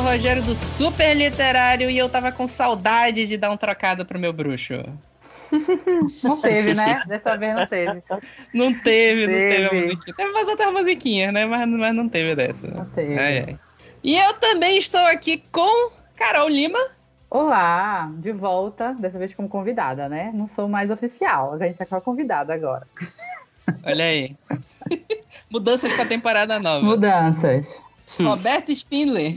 o Rogério do Super Literário e eu tava com saudade de dar um trocado pro meu bruxo. Não teve, né? Dessa vez não teve. Não teve, não teve a musiquinha. Teve umas outras musiquinhas, né? Mas, mas não teve dessa. Não teve. Ai, ai. E eu também estou aqui com Carol Lima. Olá, de volta, dessa vez como convidada, né? Não sou mais oficial, a gente é convidada agora. Olha aí. Mudanças para temporada nova. Mudanças. Roberto Spindler.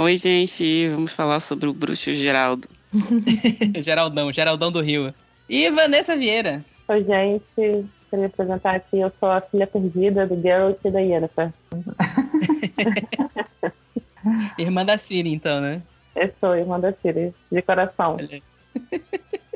Oi, gente, vamos falar sobre o Bruxo Geraldo. Geraldão, Geraldão do Rio. E Vanessa Vieira. Oi, gente. Queria apresentar aqui, eu sou a filha perdida do Geralt e da Yennefer. Irmã da Siri, então, né? Eu sou irmã da Siri, de coração.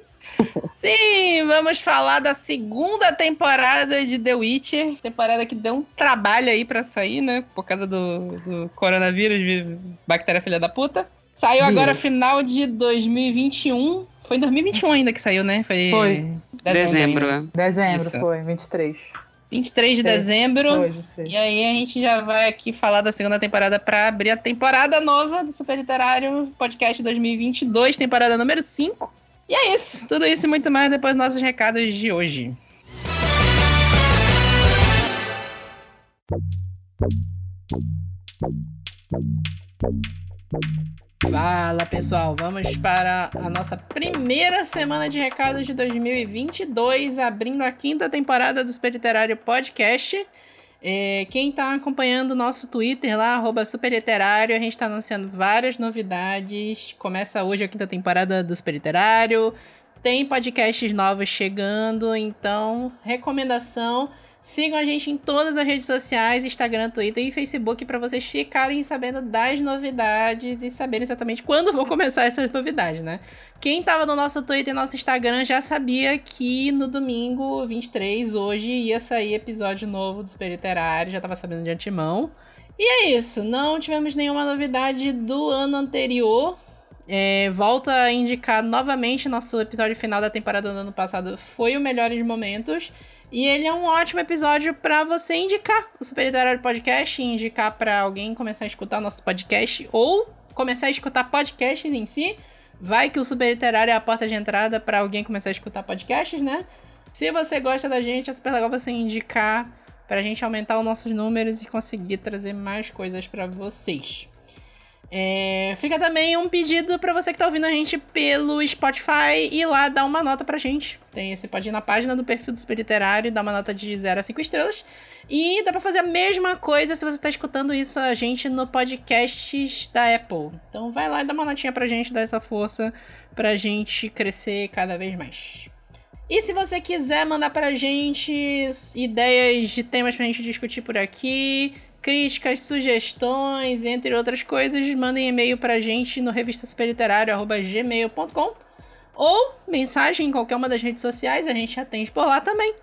Sim, vamos falar da segunda temporada de The Witcher. Temporada que deu um trabalho aí para sair, né? Por causa do, do coronavírus, de bactéria filha da puta. Saiu agora final de 2021. Foi em 2021 ainda que saiu, né? Foi. Foi. Dezembro, é. Dezembro, Isso. foi, 23. 23 de dezembro. e aí a gente já vai aqui falar da segunda temporada para abrir a temporada nova do Super Literário Podcast 2022, temporada número 5. E é isso. Tudo isso e muito mais depois dos nossos recados de hoje. Fala pessoal, vamos para a nossa primeira semana de recados de 2022, abrindo a quinta temporada do Super Literário Podcast. É, quem está acompanhando o nosso Twitter lá, arroba Superliterário, a gente está anunciando várias novidades. Começa hoje a quinta temporada do Super Literário. Tem podcasts novos chegando, então, recomendação Sigam a gente em todas as redes sociais, Instagram, Twitter e Facebook, para vocês ficarem sabendo das novidades e saberem exatamente quando vão começar essas novidades, né? Quem estava no nosso Twitter e nosso Instagram já sabia que no domingo 23, hoje, ia sair episódio novo do Super Literário, já estava sabendo de antemão. E é isso, não tivemos nenhuma novidade do ano anterior. É, volta a indicar novamente nosso episódio final da temporada do ano passado foi o Melhores Momentos. E ele é um ótimo episódio para você indicar o Super Literário Podcast, indicar para alguém começar a escutar nosso podcast ou começar a escutar podcasts em si. Vai que o Super Literário é a porta de entrada para alguém começar a escutar podcasts, né? Se você gosta da gente, é super legal você indicar para a gente aumentar os nossos números e conseguir trazer mais coisas para vocês. É, fica também um pedido para você que tá ouvindo a gente pelo Spotify e lá dar uma nota pra gente. Tem, você pode ir na página do perfil do Super Literário e dar uma nota de 0 a 5 estrelas. E dá pra fazer a mesma coisa se você tá escutando isso a gente no podcast da Apple. Então vai lá e dá uma notinha pra gente, dá essa força pra gente crescer cada vez mais. E se você quiser mandar pra gente ideias de temas pra gente discutir por aqui, críticas, sugestões, entre outras coisas, mandem e-mail pra gente no revistasuperliterário.gmail.com ou mensagem em qualquer uma das redes sociais, a gente atende por lá também.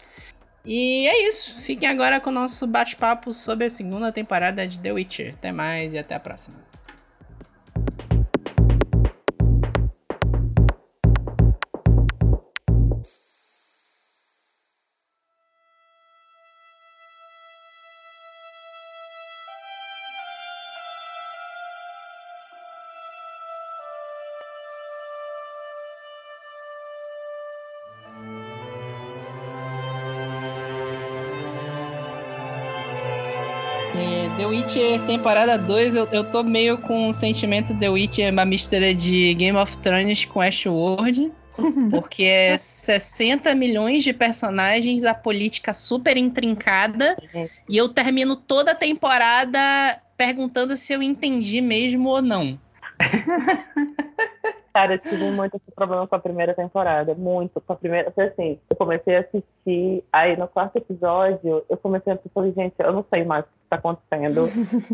E é isso. Fiquem agora com o nosso bate-papo sobre a segunda temporada de The Witcher. Até mais e até a próxima. Witcher temporada 2, eu, eu tô meio com o sentimento The Witcher, uma mistura de Game of Thrones com Ashworld. Porque é 60 milhões de personagens, a política super intrincada. E eu termino toda a temporada perguntando se eu entendi mesmo ou não. Cara, eu tive muito esse problema com a primeira temporada. Muito. Com a primeira. Foi assim, eu comecei a assistir. Aí no quarto episódio, eu comecei a pensar, gente, eu não sei mais o que está acontecendo.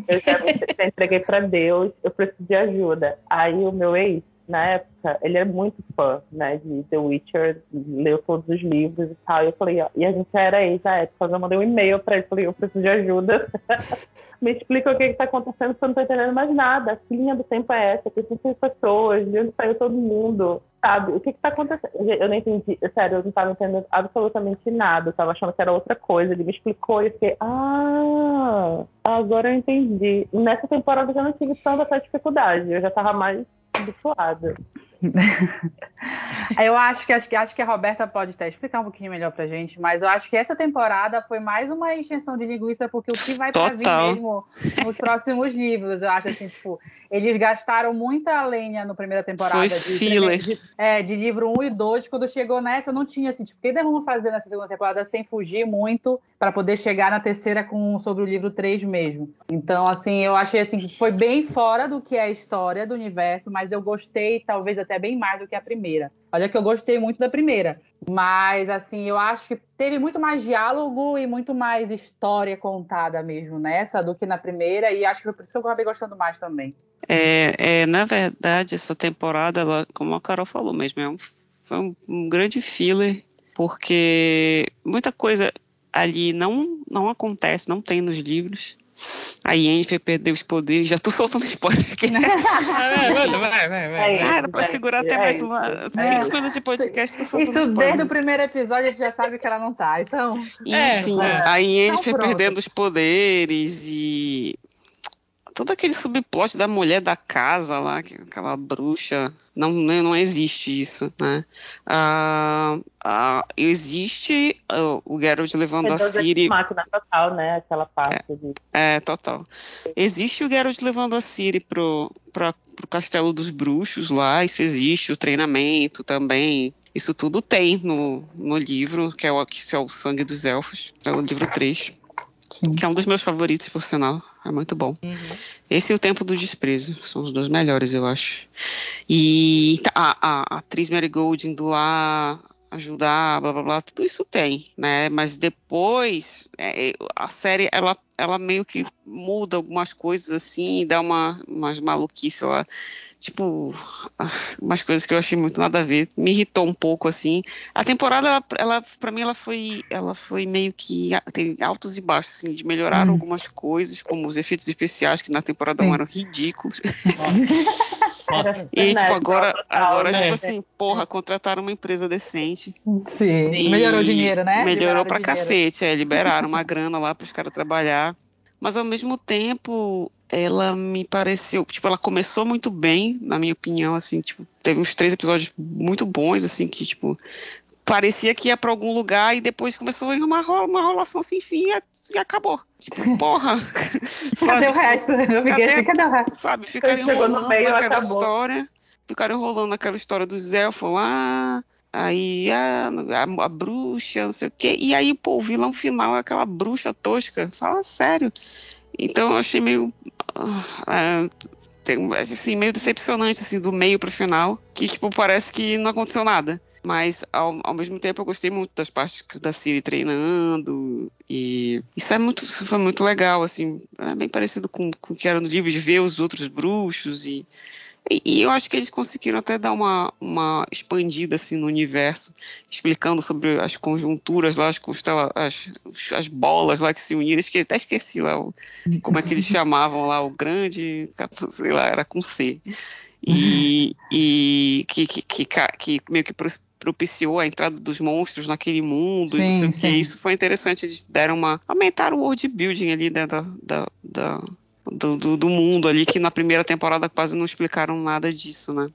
Eu já, já entreguei para Deus, eu preciso de ajuda. Aí o meu ex na época, ele é muito fã, né, de The Witcher, leu todos os livros e tal. E eu falei, ó, e a gente era ex na época, eu mandei um e-mail pra ele, falei, eu preciso de ajuda. Me explica o que está acontecendo, porque eu não tô entendendo mais nada. Que linha do tempo é essa? Que são pessoas? De onde saiu todo mundo? sabe o que que tá acontecendo. Eu não entendi, sério, eu não tava entendendo absolutamente nada. Eu tava achando que era outra coisa. Ele me explicou e eu fiquei, ah, agora eu entendi. Nessa temporada eu já não tive tanta dificuldade. Eu já tava mais habituada. eu acho que, acho que acho que a Roberta pode até explicar um pouquinho melhor pra gente, mas eu acho que essa temporada foi mais uma extensão de linguiça, porque o que vai pra vir mesmo nos próximos livros, eu acho assim, tipo, eles gastaram muita lenha na primeira temporada. Foi de, filler. De, é, de livro 1 e 2, quando chegou nessa, não tinha assim, tipo, o que vão fazer nessa segunda temporada sem fugir muito para poder chegar na terceira com sobre o livro 3 mesmo. Então, assim, eu achei assim, que foi bem fora do que é a história do universo, mas eu gostei, talvez até bem mais do que a primeira. Olha que eu gostei muito da primeira, mas assim, eu acho que teve muito mais diálogo e muito mais história contada mesmo nessa do que na primeira, e acho que foi por isso que eu acabei gostando mais também. É, é na verdade, essa temporada, ela, como a Carol falou mesmo, é um, foi um, um grande filler, porque muita coisa ali não, não acontece, não tem nos livros. A Yennefer perdeu os poderes, já tô soltando spoiler aqui. vai, vai, vai, vai, vai. Ah, era pra segurar até mais uma, cinco minutos de podcast, tô soltando Isso spoiler. desde o primeiro episódio a gente já sabe que ela não tá, então... Enfim, É, a Yennefer Então, perdendo os poderes e todo aquele subplot da mulher da casa lá, que- aquela bruxa, não, não não existe isso, né? Ah, ah, existe ah, o Geralt levando a Ciri máquina total, né? Aquela parte de é, total. Existe o Geralt levando a Ciri pro, pra, pro castelo dos bruxos lá, isso existe, o treinamento também. Isso tudo tem no, no livro, que é, o, que é o Sangue dos Elfos, é o livro 3, Sim. que é um dos meus favoritos, por sinal. É muito bom. Uhum. Esse e o Tempo do Desprezo, são os dois melhores, eu acho. E tá, a, a, a atriz Mary Gold indo lá ajudar, blá blá blá, tudo isso tem, né? Mas depois é, é, a série ela, ela meio que muda algumas coisas assim, dá uma umas maluquices lá, tipo ah, umas coisas que eu achei muito nada a ver, me irritou um pouco assim. A temporada ela, ela para mim ela foi ela foi meio que tem altos e baixos assim, de melhorar Hum. algumas coisas, como os efeitos especiais que na temporada Sim. 1 eram ridículos. Nossa. E tipo, agora, total, agora né? tipo assim, porra, contrataram uma empresa decente. Sim, E melhorou o dinheiro, né? Melhorou Liberaram pra dinheiro. cacete, é, liberaram uma grana lá pros caras trabalhar. Mas ao mesmo tempo, ela me pareceu, tipo, ela começou muito bem, na minha opinião, assim, tipo, teve uns três episódios muito bons, assim, que, tipo, parecia que ia pra algum lugar e depois começou a ir uma, rola, uma rolação sem fim e, acabou. Tipo, porra. Cadê o resto? Eu fiquei Cadê? assim, cadê o resto? sabe, ficaram enrolando meio, naquela acabou. história, ficaram enrolando naquela história dos elfos lá, aí a, a, a bruxa, não sei o quê, e aí, pô, o vilão final é aquela bruxa tosca, fala sério. Então eu achei meio, ah, tem- assim, meio decepcionante, assim, do meio pro final, que, tipo, parece que não aconteceu nada. Mas, ao, ao mesmo tempo, eu gostei muito das partes da Siri treinando. E isso é muito, isso foi muito legal, assim. É bem parecido com, com o que era no livro, de ver os outros bruxos. E, e, eu acho que eles conseguiram até dar uma, uma expandida, assim, no universo. Explicando sobre as conjunturas lá, as, constela, as, as bolas lá que se uniram. Esque, até esqueci lá o, como é que eles chamavam lá, o grande, sei lá, era com C. E, e que, que, que, que meio que propiciou a entrada dos monstros naquele mundo, e não sei Sim, o que. sim. Isso foi interessante, eles deram uma. aumentaram o world building ali né, da, da, da- do, do, do mundo ali, que na primeira temporada quase não explicaram nada disso, né?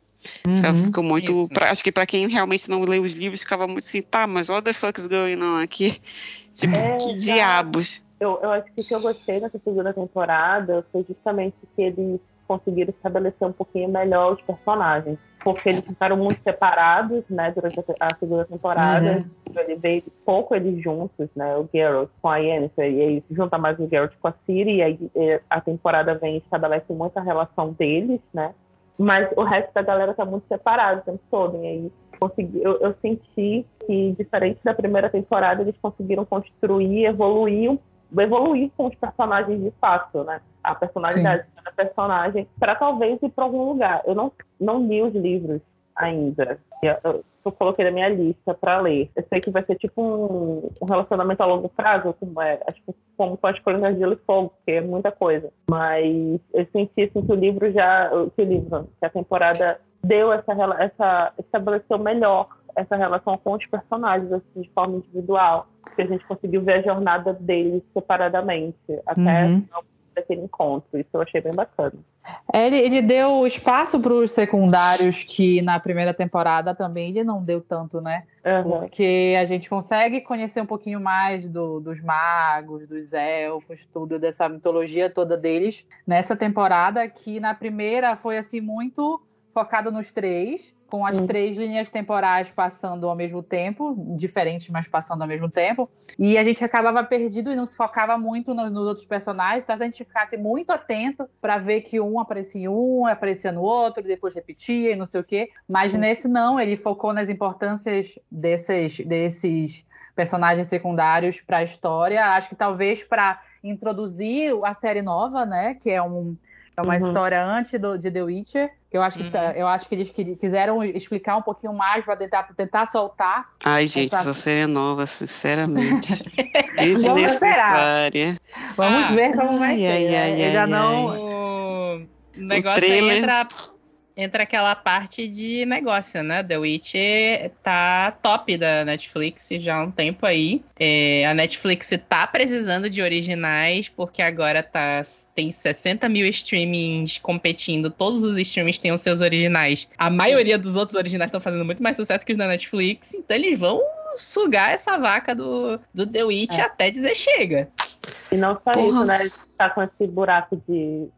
Então, Uhum. Ficou muito. Isso. pra- acho que pra quem realmente não lê os livros, ficava muito assim, tá, mas what the fuck's going on aqui? Tipo, É, que exato. diabos? Eu, eu acho que o que eu gostei nessa segunda temporada foi justamente que eles conseguiram estabelecer um pouquinho melhor os personagens. Porque eles ficaram muito separados, né, durante a, a segunda temporada. Ele veio pouco eles juntos, né, o Geralt com a Yennefer, e aí junta mais o Geralt com a Ciri, e aí eh, a temporada vem e estabelece muita relação deles, né. Mas o resto da galera tá muito separado o tempo todo, e aí consegui, eu, eu senti que, diferente da primeira temporada, eles conseguiram construir, evoluir, um- evoluir com os personagens de fato, né? A personalidade de cada personagem, para talvez ir para algum lugar. Eu não, não li os livros ainda. Eu, eu, eu coloquei na minha lista para ler. Eu sei que vai ser tipo um, um relacionamento a longo prazo, como é, é tipo, como com as Crônicas de Gelo e Fogo, porque é muita coisa. Mas eu senti assim, que o livro já. Que o livro, que a temporada deu essa, essa estabeleceu melhor essa relação com os personagens assim, de forma individual, que a gente conseguiu ver a jornada deles separadamente até uhum. aquele encontro. Isso eu achei bem bacana. É, ele, ele deu espaço para os secundários que na primeira temporada também ele não deu tanto, né? Uhum. Porque a gente consegue conhecer um pouquinho mais do, dos magos, dos elfos, tudo dessa mitologia toda deles nessa temporada que na primeira foi assim muito focado nos três com as hum. três linhas temporais passando ao mesmo tempo, diferentes, mas passando ao mesmo tempo. E a gente acabava perdido e não se focava muito nos, nos outros personagens, só se a gente ficasse muito atento para ver que um aparecia em um, aparecia no outro, depois repetia e não sei o quê. Mas hum. nesse não, ele focou nas importâncias desses, desses personagens secundários para a história. Acho que talvez para introduzir a série nova, né, que é um é uma uhum. história antes do, de The Witcher. Que eu acho que, tá, uhum. eu acho que eles quiseram explicar um pouquinho mais para tentar, tentar soltar. Ai, gente, essa série é nova, sinceramente. Desnecessária. Vamos ah, ver como vai ai, ser. Ai, né? ai, ai, não. O negócio o aí entra entra aquela parte de negócio, né? The Witch tá top da Netflix já há um tempo aí. É, a Netflix tá precisando de originais, porque agora tá, tem 60 mil streamings competindo. Todos os streamings têm os seus originais. A maioria dos outros originais estão fazendo muito mais sucesso que os da Netflix, então eles vão sugar essa vaca do, do The Witch é. até dizer chega. E não só Porra. isso, né? Tá com esse buraco de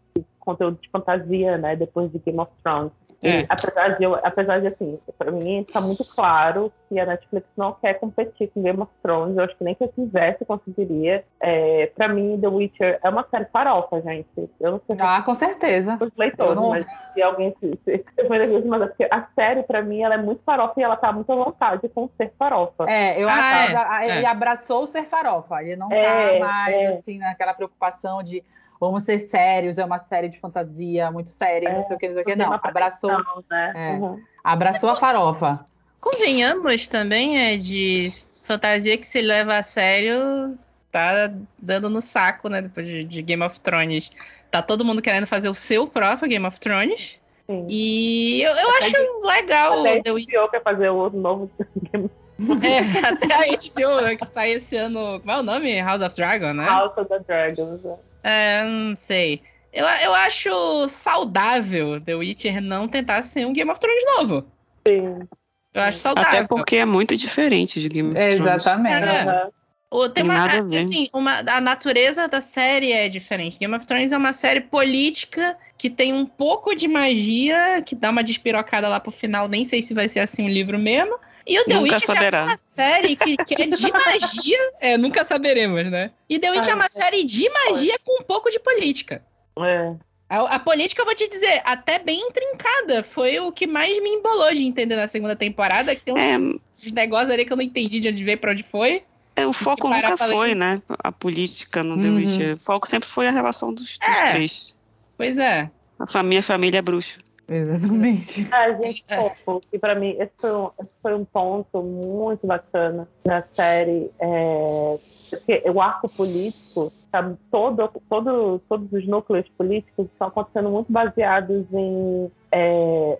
conteúdo de fantasia, né? Depois de Game of Thrones. É. apesar de, eu, apesar de assim, para mim está muito claro que a Netflix não quer competir com Game of Thrones. Eu acho que nem se eu quisesse conseguiria. É, para mim, The Witcher é uma série farofa, gente. Eu não sei. Ah, com certeza. Os leitores, não... mas se alguém se, se, mas assim, a série para mim ela é muito farofa e ela tá muito à vontade com ser farofa. É, eu ah, acho que é. ele é. abraçou o ser farofa. Ele não tá é, mais é. assim naquela preocupação de vamos ser sérios, é uma série de fantasia muito séria, é, não sei o que, não sei o que. Não, abraçou, né? é, uhum. abraçou a farofa. Convenhamos também, é de fantasia que se leva a sério, tá dando no saco, né? Depois de, de Game of Thrones. Tá todo mundo querendo fazer o seu próprio Game of Thrones. Sim. E eu, eu acho de, legal até o The Witcher. quer fazer o novo Game of é, até a HBO, né, que sai esse ano. Como é o nome? House of Dragon, né? House of the Dragons. É, não sei. Eu, eu acho saudável The Witcher não tentar ser um Game of Thrones novo. Sim. Eu acho saudável. Até porque é muito diferente de Game of Thrones. Exatamente. É. O, tem, tem uma, assim, uma, a natureza da série é diferente. Game of Thrones é uma série política que tem um pouco de magia, que dá uma despirocada lá pro final. Nem sei se vai ser assim o livro mesmo. E o The nunca Witch saberá. é uma série que, que é de magia. É, nunca saberemos, né? E The Witch é uma série de magia com um pouco de política. É. A, a, política, eu vou te dizer, até bem intrincada. Foi o que mais me embolou de entender na segunda temporada. Que tem uns é... negócios ali que eu não entendi de onde veio pra onde foi. É, o foco nunca foi, né? A política no uhum. The Witch. O foco sempre foi a relação dos, dos é. três. Pois é. A família, família é bruxa. Exatamente. Ah, gente, fofo. E pra mim, esse foi, um, esse foi um ponto muito bacana na série. É, porque o arco político, tá, todo, todo, todos os núcleos políticos estão acontecendo muito baseados em é,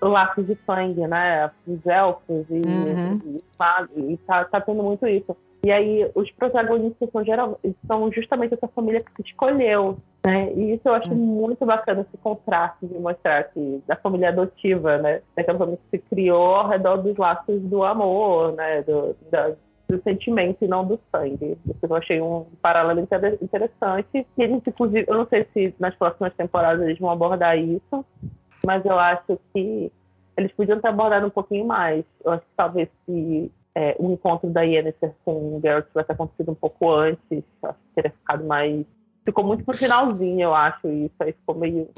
laços de sangue, né? Os elfos e, uhum. e, e tá, tá tendo muito isso. E aí os protagonistas são, geral, são justamente essa família que se escolheu, né? E isso eu acho hum. muito bacana, esse contraste de mostrar que da família adotiva, né? Daquela família que se criou ao redor dos laços do amor, né? Do, da, do sentimento e não do sangue. Isso eu achei um paralelo interessante. E eles, inclusive, eu não sei se nas próximas temporadas eles vão abordar isso, mas eu acho que eles podiam ter abordado um pouquinho mais. Eu acho que talvez se é, o encontro da Yennefer com o Geralt tivesse acontecido um pouco antes, acho que teria ficado mais. Ficou muito pro finalzinho, eu acho, isso aí ficou meio.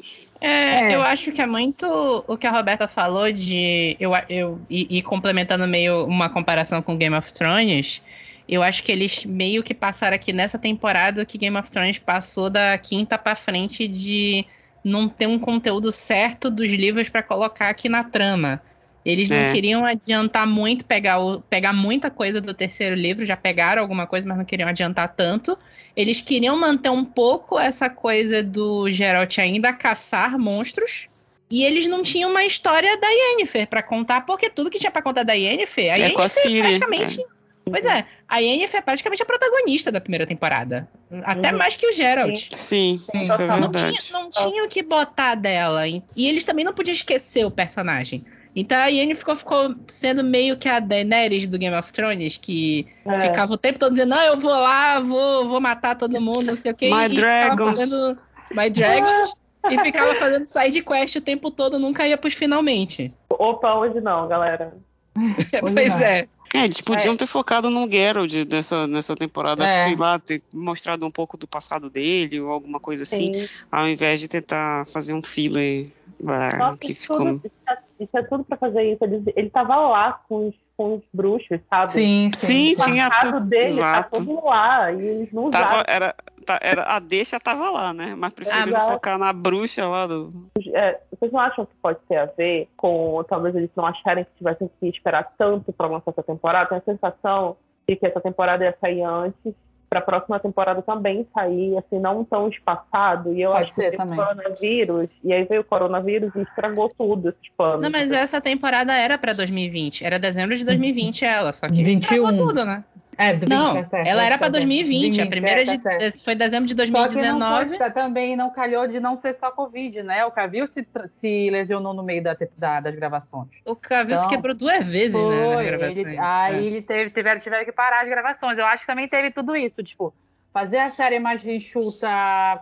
É, é. eu acho que é muito o que a Roberta falou de. Eu, eu, e, e complementando meio uma comparação com Game of Thrones, eu acho que eles meio que passaram aqui nessa temporada que Game of Thrones passou da quinta para frente de não ter um conteúdo certo dos livros para colocar aqui na trama. Eles não é. queriam adiantar muito, pegar, o, pegar muita coisa do terceiro livro, já pegaram alguma coisa, mas não queriam adiantar tanto. Eles queriam manter um pouco essa coisa do Geralt ainda caçar monstros. E eles não tinham uma história da Yennefer pra contar, porque tudo que tinha pra contar da Yennefer, a É com a Yennefer Ciri, praticamente. Pois é, a Yennefer é praticamente a protagonista da primeira temporada. Até Uhum. mais que o Geralt. Sim, Sim, isso é total. Não verdade. tinha, não tinha o que botar dela. E eles também não podiam esquecer o personagem. Então a Yennefer ficou, ficou sendo meio que a Daenerys do Game of Thrones, que É. ficava o tempo todo dizendo, não, eu vou lá, vou, vou matar todo mundo, não sei o quê. My e ficava dragons. fazendo My Dragons. e ficava fazendo side quest o tempo todo, nunca ia pros finalmente. Opa, hoje não, galera. Pois é. é. É, eles podiam ter focado no Geralt nessa, nessa temporada, É. sei lá, ter mostrado um pouco do passado dele ou alguma coisa assim, Sim. ao invés de tentar fazer um filler ah, Nossa, que ficou. tudo, isso, isso é tudo pra fazer isso. Ele, ele tava lá com os, com os bruxos, sabe? Sim, Sim, O tinha tudo. dele Exato. tá tudo lá. E eles não Tava, era, tá- era, a deixa tava lá, né? Mas preferiram Exato. focar na bruxa lá do. É, vocês não acham que pode ter a ver com talvez eles não acharem que tivessem que esperar tanto para lançar essa temporada? Tem a sensação de que essa temporada ia sair antes, para a próxima temporada também sair, assim, não tão espaçado. E eu Pode acho ser que também. o coronavírus, e aí veio o coronavírus e estragou tudo esses planos. Não, mas essa temporada era pra 2020. Era dezembro de 2020 ela, só que 21. estragou tudo, né? É, do 20, Não, tá certo, ela tá era pra certo. 2020. a 20, primeira é, tá de- foi dezembro de Só que não 2019. tá, também não calhou de não ser só Covid, né? O Cavil se, se lesionou no meio da, da- das gravações. O Cavill se Então, quebrou duas vezes, né? Foi, gravação. ele- aí É. ele teve, tiveram, tiveram que parar as gravações. Eu acho que também teve tudo isso, tipo, fazer a série mais enxuta,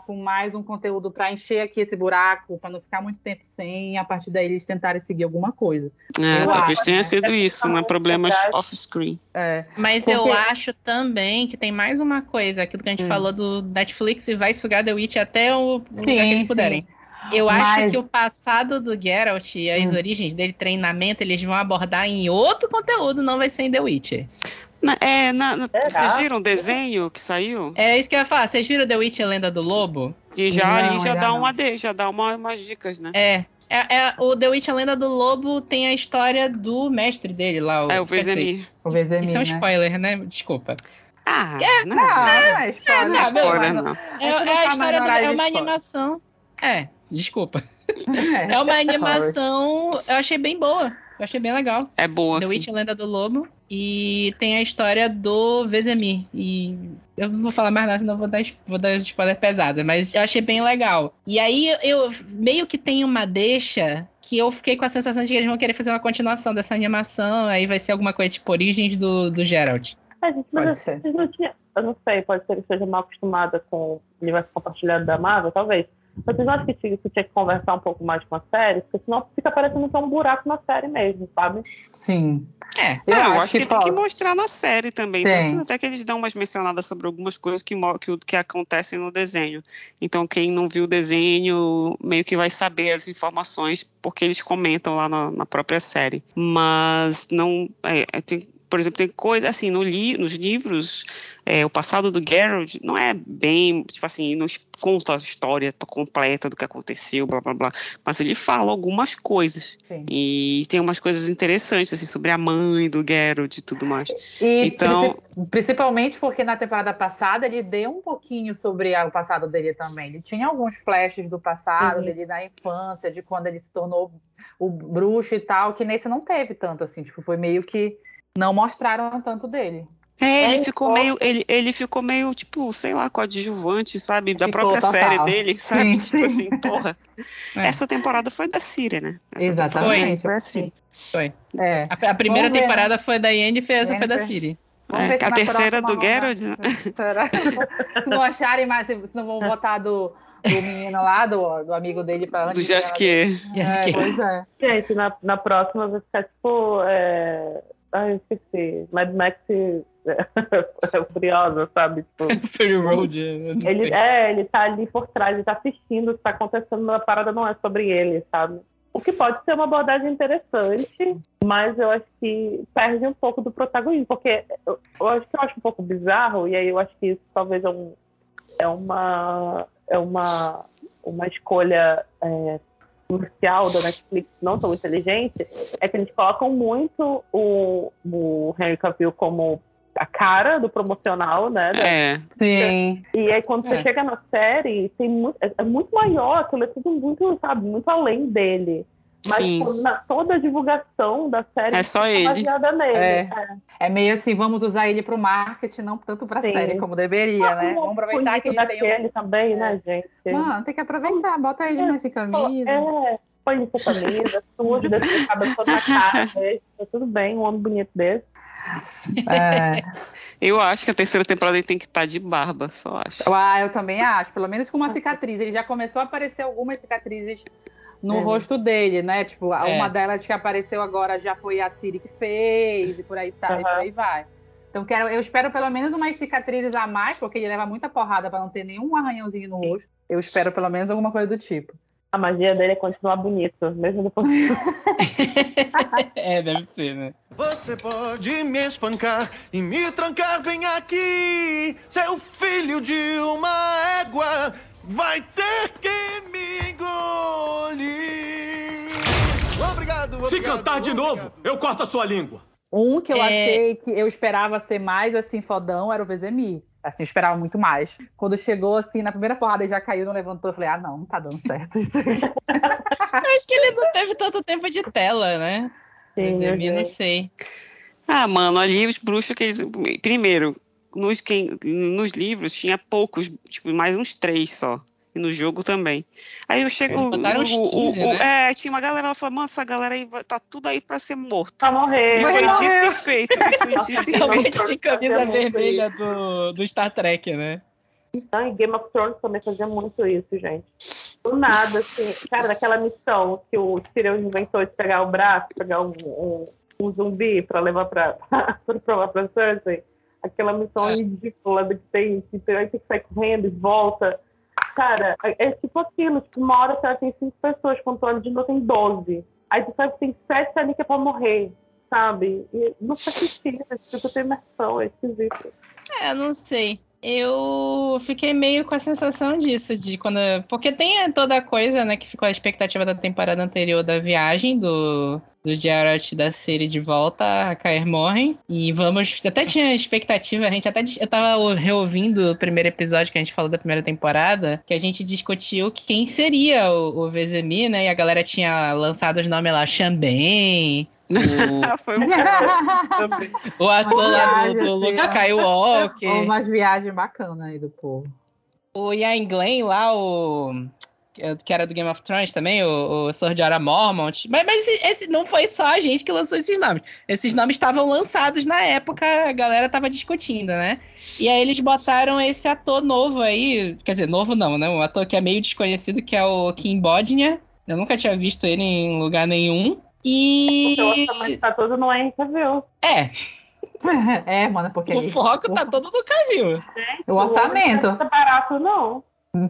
com mais um conteúdo para encher aqui esse buraco, para não ficar muito tempo sem, e a partir daí eles tentarem seguir alguma coisa. É, Eu talvez acho, tenha né? sido isso, né? Problemas verdade. off-screen. É, Mas Porque- eu acho também que tem mais uma coisa, aquilo que a gente Hum. falou do Netflix e vai sugar The Witch até o lugar que Sim, eles sim. puderem. Eu acho Mas- que o passado do Geralt e as Hum. origens dele, treinamento, eles vão abordar em outro conteúdo, não vai ser em The Witcher. Na- é, na- na- vocês viram o desenho que saiu? É isso que eu ia falar. Vocês viram The Witcher Lenda do Lobo? Que já Não, ali já dá não. uma D, já dá uma, umas dicas, né? É. É, é- o The Witcher Lenda do Lobo tem a história do mestre dele lá. É, o quer dizer, Vezemir. o Isso, Vezemir, isso é um né? spoiler, né? Desculpa. Ah, não, Ah, é spoiler, não é não. É, é não a tá história do, é uma animação. É, desculpa. É, É uma animação. Eu achei bem boa. Eu achei bem legal. É boa, The assim. Witch Lenda do Lobo. E tem a história do Vezemir. E eu não vou falar mais nada, senão vou dar, vou dar spoiler pesada. Mas eu achei bem legal. E aí eu meio que tem uma deixa que eu fiquei com a sensação de que eles vão querer fazer uma continuação dessa animação. Aí vai ser alguma coisa tipo Origens do, do Geralt. É, gente, mas Pode eu, ser. não tinha, eu não sei, pode ser que seja mal acostumada com o universo compartilhado da Marvel, talvez. Vocês não acham que tinha, que tinha que conversar um pouco mais com a série? Porque senão fica parecendo que é um buraco na série mesmo, sabe? Sim. É. Eu, eu acho, acho que, que, tem que falta. mostrar na série também. Tem. Tanto até que eles dão umas mencionadas sobre algumas coisas que, que, o- que acontecem no desenho. Então, quem não viu o desenho meio que vai saber as informações porque eles comentam lá na, na própria série. Mas não. é, é, tem- por exemplo, tem coisa assim, no li, nos livros, é, o passado do Geralt não é bem, tipo assim, não conta a história completa do que aconteceu, blá blá blá. Mas ele fala algumas coisas. Sim. E tem umas coisas interessantes, assim, sobre a mãe do Geralt e tudo mais. E Então- princi- principalmente porque na temporada passada ele deu um pouquinho sobre o passado dele também. Ele tinha alguns flashes do passado Uhum. dele na infância, de quando ele se tornou o bruxo e tal, que nesse não teve tanto assim, tipo, foi meio que não mostraram tanto dele. É, ele É, ficou pô. meio, ele, ele ficou meio, tipo, sei lá, coadjuvante, sabe? Da Ficou própria total. série dele, sabe? Sim, tipo sim. assim, porra. É. Essa temporada foi da Síria, né? Essa Exatamente. Foi assim. Foi. É. A, a primeira Vamos ver, temporada foi da Yennefer, essa foi da Yennefer. Vamos É, ver a terceira do Geralt, né? Será? se não acharem mais, se não vão botar do, do menino lá, do, do amigo dele pra antes. do Jasquier. É, pois é. Gente, na, na próxima vai ficar tipo. É... Ai, eu esqueci. Mad Max é furiosa, sabe? Tipo, Fury Road. ele, é, ele tá ali por trás, ele tá assistindo o que tá acontecendo, a parada não é sobre ele, sabe? O que pode ser uma abordagem interessante, mas eu acho que perde um pouco do protagonismo, porque eu, eu acho que eu acho um pouco bizarro, e aí eu acho que isso talvez é, um, é uma é uma, uma escolha é, comercial da Netflix não tão inteligente, é que eles colocam muito o, o Henry Cavill como a cara do promocional, né? É. Sim. E aí quando É. você chega na série, tem muito, é, é muito maior, aquilo é tudo muito, sabe, muito além dele. Mas Sim. na, toda a divulgação da série É só tá ele. baseada nele. É. É meio assim, vamos usar ele pro marketing, não tanto pra Sim. série como deveria, né? Vamos aproveitar que ele tem um... também, né, gente? Mano, tem que aproveitar, bota ele nessa camisa. É, põe ele com a camisa, tudo, desse cabelo todo na cara, desse, tá tudo bem, um homem bonito desse. É. Eu acho que a terceira temporada ele tem que estar de barba, só acho. Ah, eu também acho, pelo menos com uma cicatriz. Ele já começou a aparecer algumas cicatrizes no É. rosto dele, né? Tipo, É. uma delas que apareceu agora já foi a Siri que fez, e por aí tá, e por aí vai. Então quero, eu espero pelo menos umas cicatrizes a mais, porque ele leva muita porrada pra não ter nenhum arranhãozinho no rosto. Eu espero pelo menos alguma coisa do tipo. A magia dele é continuar bonito, mesmo depois É, deve ser, né? Você pode me espancar e me trancar bem aqui. Seu filho de uma égua vai ter que me engolir. Obrigado, obrigado. Se cantar de obrigado. novo, eu corto a sua língua. Um que eu É. achei que eu esperava ser mais assim, fodão, era o Vezemir. Assim, eu esperava muito mais. Quando chegou assim, na primeira porrada e já caiu, não levantou, eu falei, ah, não, não tá dando certo isso. Acho que ele não teve tanto tempo de tela, né? Sim, não sei. Ah, mano, ali os bruxos que eles. Primeiro, nos, quem, nos livros tinha poucos, tipo, mais uns três só. E no jogo também. Aí eu chego. O- o- 15, o- né? É, tinha uma galera, ela falou, mano, essa galera aí tá tudo aí pra ser morto. Pra morrer. E foi morrer. dito e feito. E foi dito e feito. de camisa muito vermelha do, do Star Trek, né? Ah, e Game of Thrones também fazia muito isso, gente. Do nada, assim, cara, daquela missão que o Tyrion inventou de pegar o braço, pegar um, um, um zumbi pra levar pra, pra provar pra Cersei. Aquela missão É. ridícula de que tem, que tem, que sair correndo e volta. Cara, é, é tipo aquilo, tipo, uma hora você tem cinco pessoas, controle de novo tem 12. Aí tu sabe que tem sete ali que é pra morrer, sabe? E não faz sentido, tipo, tem imersão, é esquisito. É, não sei. Eu fiquei meio com a sensação disso, de quando. Porque tem toda a coisa, né, que ficou a expectativa da temporada anterior da viagem do, do Geralt da Ciri de volta a Caer Morrem. E vamos. Até tinha expectativa, a gente até. Eu tava reouvindo o primeiro episódio que a gente falou da primeira temporada, que a gente discutiu quem seria o, o Vezemir, né? E a galera tinha lançado os nomes lá, Xambém. Foi um O, ator lá do, do assim, Luke. Skywalker. Ou umas viagens bacanas aí do povo. O Ian Glenn lá, o. Que era do Game of Thrones também, o, o Sword Mormont. Mas, mas esse, esse não foi só a gente que lançou esses nomes. Esses nomes estavam lançados na época, a galera tava discutindo, né? E aí eles botaram esse ator novo aí. Quer dizer, novo não, né? Um ator que é meio desconhecido, que é o Kim Bodnia. Eu nunca tinha visto ele em lugar nenhum. E. O orçamento tá todo no Cavill. É, É, mano, porque o foco tá todo no Cavill. o orçamento. Não tá barato, não.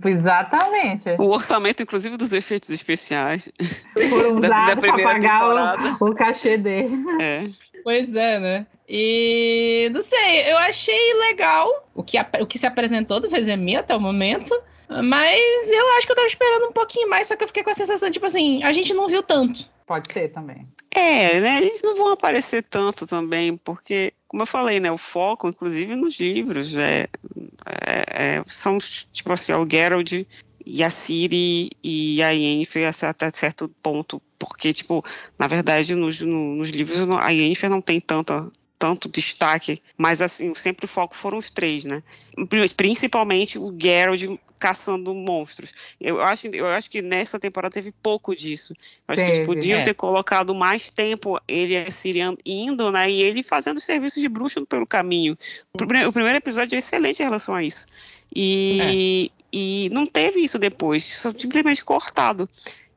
Exatamente. O orçamento, inclusive, dos efeitos especiais. Foram usados primeira pagar temporada. o, o cachê dele. É. Pois é, né? E não sei, eu achei legal o que, o que se apresentou do Vezemir até o momento. Mas eu acho que eu tava esperando um pouquinho mais, só que eu fiquei com a sensação, tipo assim, a gente não viu tanto. Pode ser também. É, né? Eles não vão aparecer tanto também, porque, como eu falei, né? O foco, inclusive nos livros, é, é- é- são tipo assim, o Geralt e a Ciri e a Yennefer até certo ponto, porque, tipo, na verdade, nos, no- nos livros a Yennefer não tem tanto, tanto destaque, mas assim, sempre o foco foram os três, né? Pri- Principalmente o Geralt caçando monstros. Eu acho, eu acho que nessa temporada teve pouco disso. Eu acho que eles Teve, podiam é. ter colocado mais tempo ele e a Sirian indo, né? E ele fazendo serviços de bruxo pelo caminho. O prime- O primeiro episódio é excelente em relação a isso. E, e não teve isso depois, simplesmente cortado.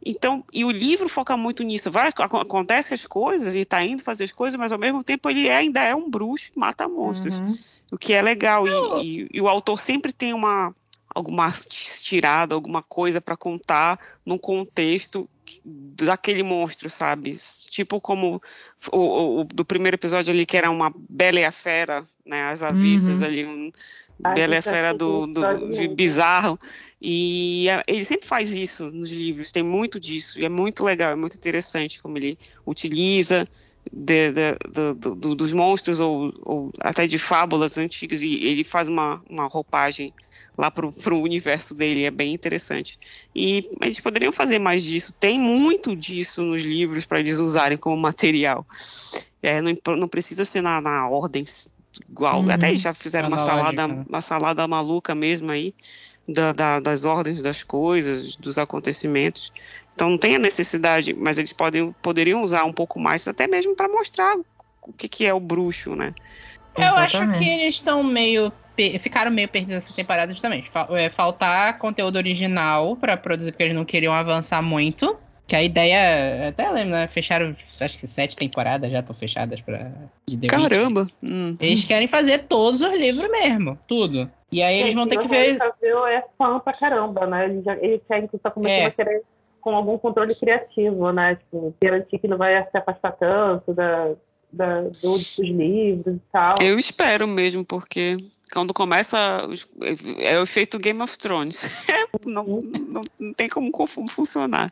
Então, e o livro foca muito nisso. Vai, ac- acontece as coisas, ele tá indo fazer as coisas, mas ao mesmo tempo ele é- ainda é um bruxo e mata monstros. Uhum. O que é legal. E, e- e o autor sempre tem uma alguma tirada, alguma coisa para contar num contexto que- daquele monstro, sabe? Tipo como o, o- o do primeiro episódio ali, que era uma Bela e a Fera, né? As avissas Uhum. ali, um Bela e a isso é Fera do, do, mesmo. bizarro. E a- ele sempre faz isso nos livros, tem muito disso, e é muito legal, é muito interessante como ele utiliza de, de, do, do, dos monstros ou, ou, até de fábulas antigas e ele faz uma, uma roupagem lá para o universo dele, é bem interessante. E eles poderiam fazer mais disso, tem muito disso nos livros para eles usarem como material. É, não, não precisa ser na, na ordem igual, uhum. até já fizeram uma salada, uma salada maluca mesmo aí, da, da, das ordens das coisas, dos acontecimentos. Então não tem a necessidade, mas eles podem, poderiam usar um pouco mais, até mesmo para mostrar o que, que é o bruxo, né? Eu Exatamente. acho que eles estão meio ficaram meio perdidos essa temporada justamente. É, faltar conteúdo original para produzir, porque eles não queriam avançar muito. Que a ideia, até lembro, né? Fecharam, acho que sete temporadas já estão fechadas pra. Caramba! Hum. Eles querem fazer todos os livros mesmo, tudo. E aí eles vão ter que ver. O é fã pra caramba, né? Ele, já, ele quer, tá começando é. a querer com algum controle criativo, né? Tipo, garantir que não vai se afastar tanto da, da, do, dos livros e tal. Eu espero mesmo, porque quando começa é o efeito Game of Thrones não, não, não, tem como funcionar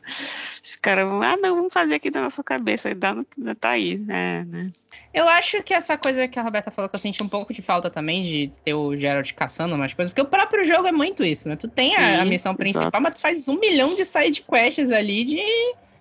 os caras vão, ah não, vamos fazer aqui da nossa cabeça e dá, tá aí é, né eu acho que essa coisa que a Roberta falou que eu senti um pouco de falta também de ter o Geralt caçando umas coisas, porque o próprio jogo é muito isso, né? Tu tem Sim, a, a, missão principal, exato. mas tu faz um milhão de side quests ali de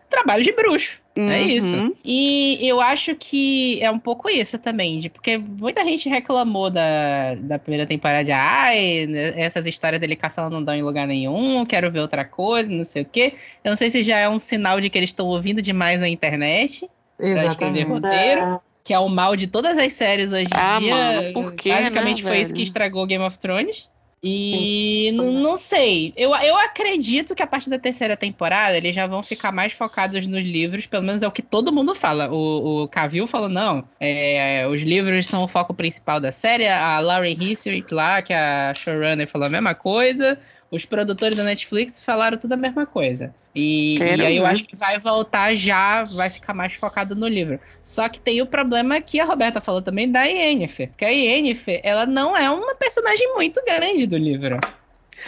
trabalho de bruxo. É uhum. É isso. E eu acho que é um pouco isso também, de, porque muita gente reclamou da, da primeira temporada de ai, essas histórias dele caçando não dão em lugar nenhum, quero ver outra coisa, não sei o quê. Eu não sei se já é um sinal de que eles estão ouvindo demais na internet Exatamente. pra escrever roteiro. Que é o mal de todas as séries hoje em ah, dia. Mano, por quê, Basicamente né, foi velho? isso que estragou Game of Thrones. E não sei. Eu, eu acredito que a partir da terceira temporada eles já vão ficar mais focados nos livros, pelo menos é o que todo mundo fala. O, o Cavill falou: não, é, os livros são o foco principal da série. A Laurie History lá, que é a showrunner, falou a mesma coisa. Os produtores da Netflix falaram tudo a mesma coisa. E, e, aí eu acho que vai voltar já, vai ficar mais focado no livro. Só que tem o problema que a Roberta falou também da Yennefer. Porque a Yennefer, ela não é uma personagem muito grande do livro.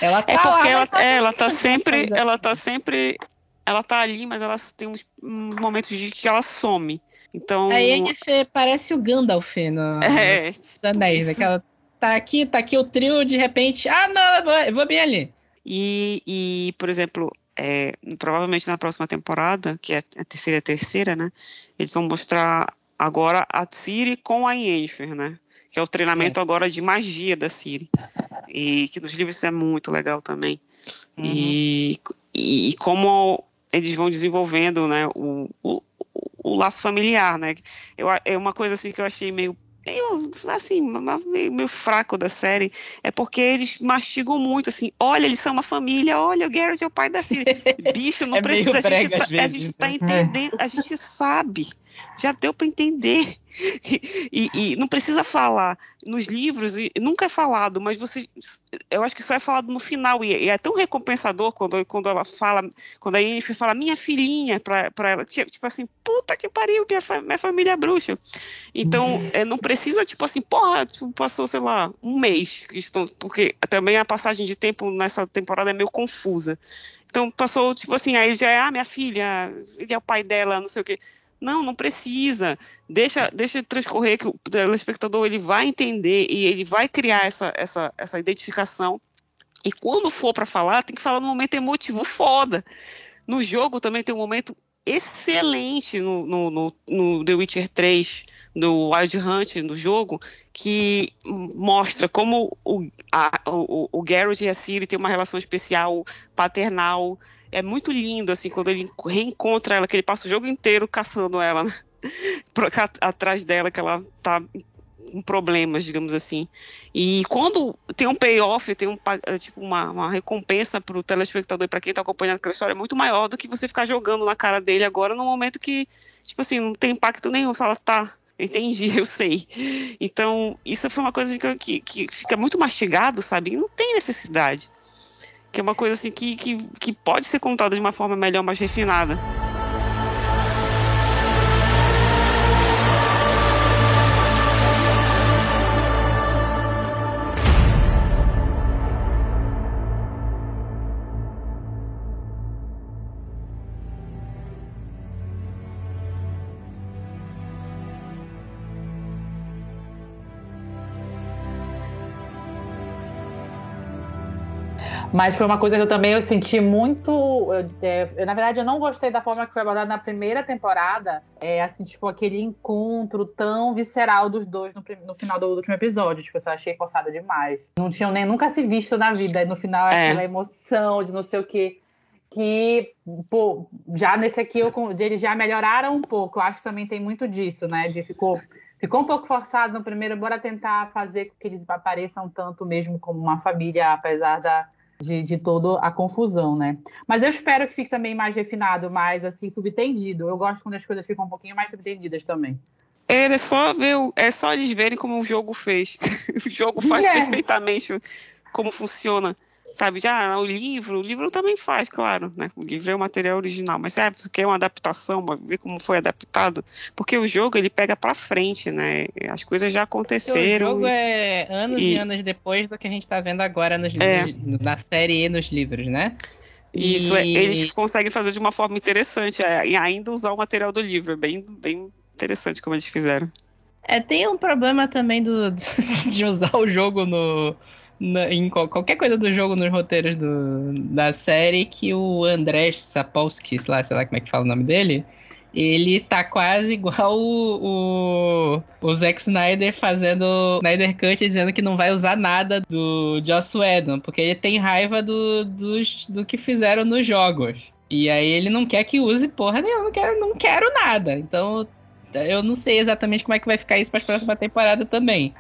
Ela tá é porque lá, ela, é, ela tá sempre, ela tá sempre, ela tá ali, mas ela tem uns momentos de que ela some. Então a Yennefer parece o Gandalf no, é, nos Anéis, né? Ela tá aqui, tá aqui o trio, de repente, ah, não, eu vou, eu vou bem ali. E, e por exemplo, é, provavelmente na próxima temporada, que é a terceira terceira, né? Eles vão mostrar agora a Ciri com a Yennefer, né? Que é o treinamento é. agora de magia da Ciri. E que nos livros é muito legal também. Uhum. E, e, e, como eles vão desenvolvendo, né? O, o, o laço familiar, né? Eu, é uma coisa assim que eu achei meio meio, assim, meio, meio, fraco da série, é porque eles mastigam muito, assim, olha, eles são uma família, olha, o Garrett é o pai da Ciri. Bicho, não é precisa, a gente, tá, vezes, a gente tá né? entendendo, a gente sabe, já deu para entender. E, e, não precisa falar nos livros, nunca é falado, mas você, eu acho que só é falado no final e, e é tão recompensador quando, quando ela fala, quando a Yennefer fala minha filhinha para ela, tipo assim, puta que pariu, minha, minha família é bruxa. Então, é, não precisa tipo assim, porra, tipo, passou sei lá um mês, estão, porque também a passagem de tempo nessa temporada é meio confusa. Então passou tipo assim, aí já é ah minha filha, ele é o pai dela, não sei o quê. Não, não precisa. Deixa, deixa transcorrer que o telespectador ele vai entender e ele vai criar essa, essa, essa identificação. E quando for para falar, tem que falar no momento emotivo foda. No jogo também tem um momento excelente no, no, no, no The Witcher 3, no Wild Hunt, no jogo, que mostra como o, a, o, o Geralt e a Ciri têm uma relação especial, paternal, é muito lindo, assim, quando ele reencontra ela, que ele passa o jogo inteiro caçando ela, né? atrás dela, que ela tá com problemas, digamos assim. E quando tem um payoff, tem um, é, tipo, uma, uma recompensa para o telespectador para quem está acompanhando aquela história, é muito maior do que você ficar jogando na cara dele agora, no momento que, tipo assim, não tem impacto nenhum. Fala, tá, entendi, eu sei. Então, isso foi uma coisa que, que, que fica muito mastigado, sabe? E não tem necessidade que é uma coisa assim que, que, que pode ser contada de uma forma melhor, mais refinada. Mas foi uma coisa que eu também eu senti muito. Eu, é, eu, na verdade, eu não gostei da forma que foi abordada na primeira temporada. É assim, tipo, aquele encontro tão visceral dos dois no, no final do último episódio. Tipo, eu achei forçada demais. Não tinham nem nunca se visto na vida. E no final, é. aquela emoção de não sei o quê. Que, pô, já nesse aqui eu, eles já melhoraram um pouco. Eu acho que também tem muito disso, né? De ficou ficou um pouco forçado no primeiro, bora tentar fazer com que eles apareçam tanto mesmo como uma família, apesar da, de, de toda a confusão, né? Mas eu espero que fique também mais refinado, mais assim, subtendido. Eu gosto quando as coisas ficam um pouquinho mais subtendidas também. É, só ver, é só eles verem como o jogo fez. o jogo faz é. perfeitamente como funciona sabe? Já o livro, o livro também faz, claro, né? O livro é o material original, mas é porque é uma adaptação, ver como foi adaptado, porque o jogo ele pega para frente, né? As coisas já aconteceram. o jogo é anos e... e, anos depois do que a gente tá vendo agora nos é. livros, na série e nos livros, né? Isso, é, e... eles conseguem fazer de uma forma interessante é, e ainda usar o material do livro, é bem, bem interessante como eles fizeram. É, tem um problema também do, de usar o jogo no, em qualquer coisa do jogo nos roteiros do, da série que o André Sapolsky, sei lá, sei lá como é que fala o nome dele, ele tá quase igual o, o, o Zack Snyder fazendo Snyder Cut dizendo que não vai usar nada do Joss Whedon, porque ele tem raiva do, dos, do que fizeram nos jogos. E aí ele não quer que use porra nenhuma, não quero, não quero nada. Então eu não sei exatamente como é que vai ficar isso para a próxima temporada também.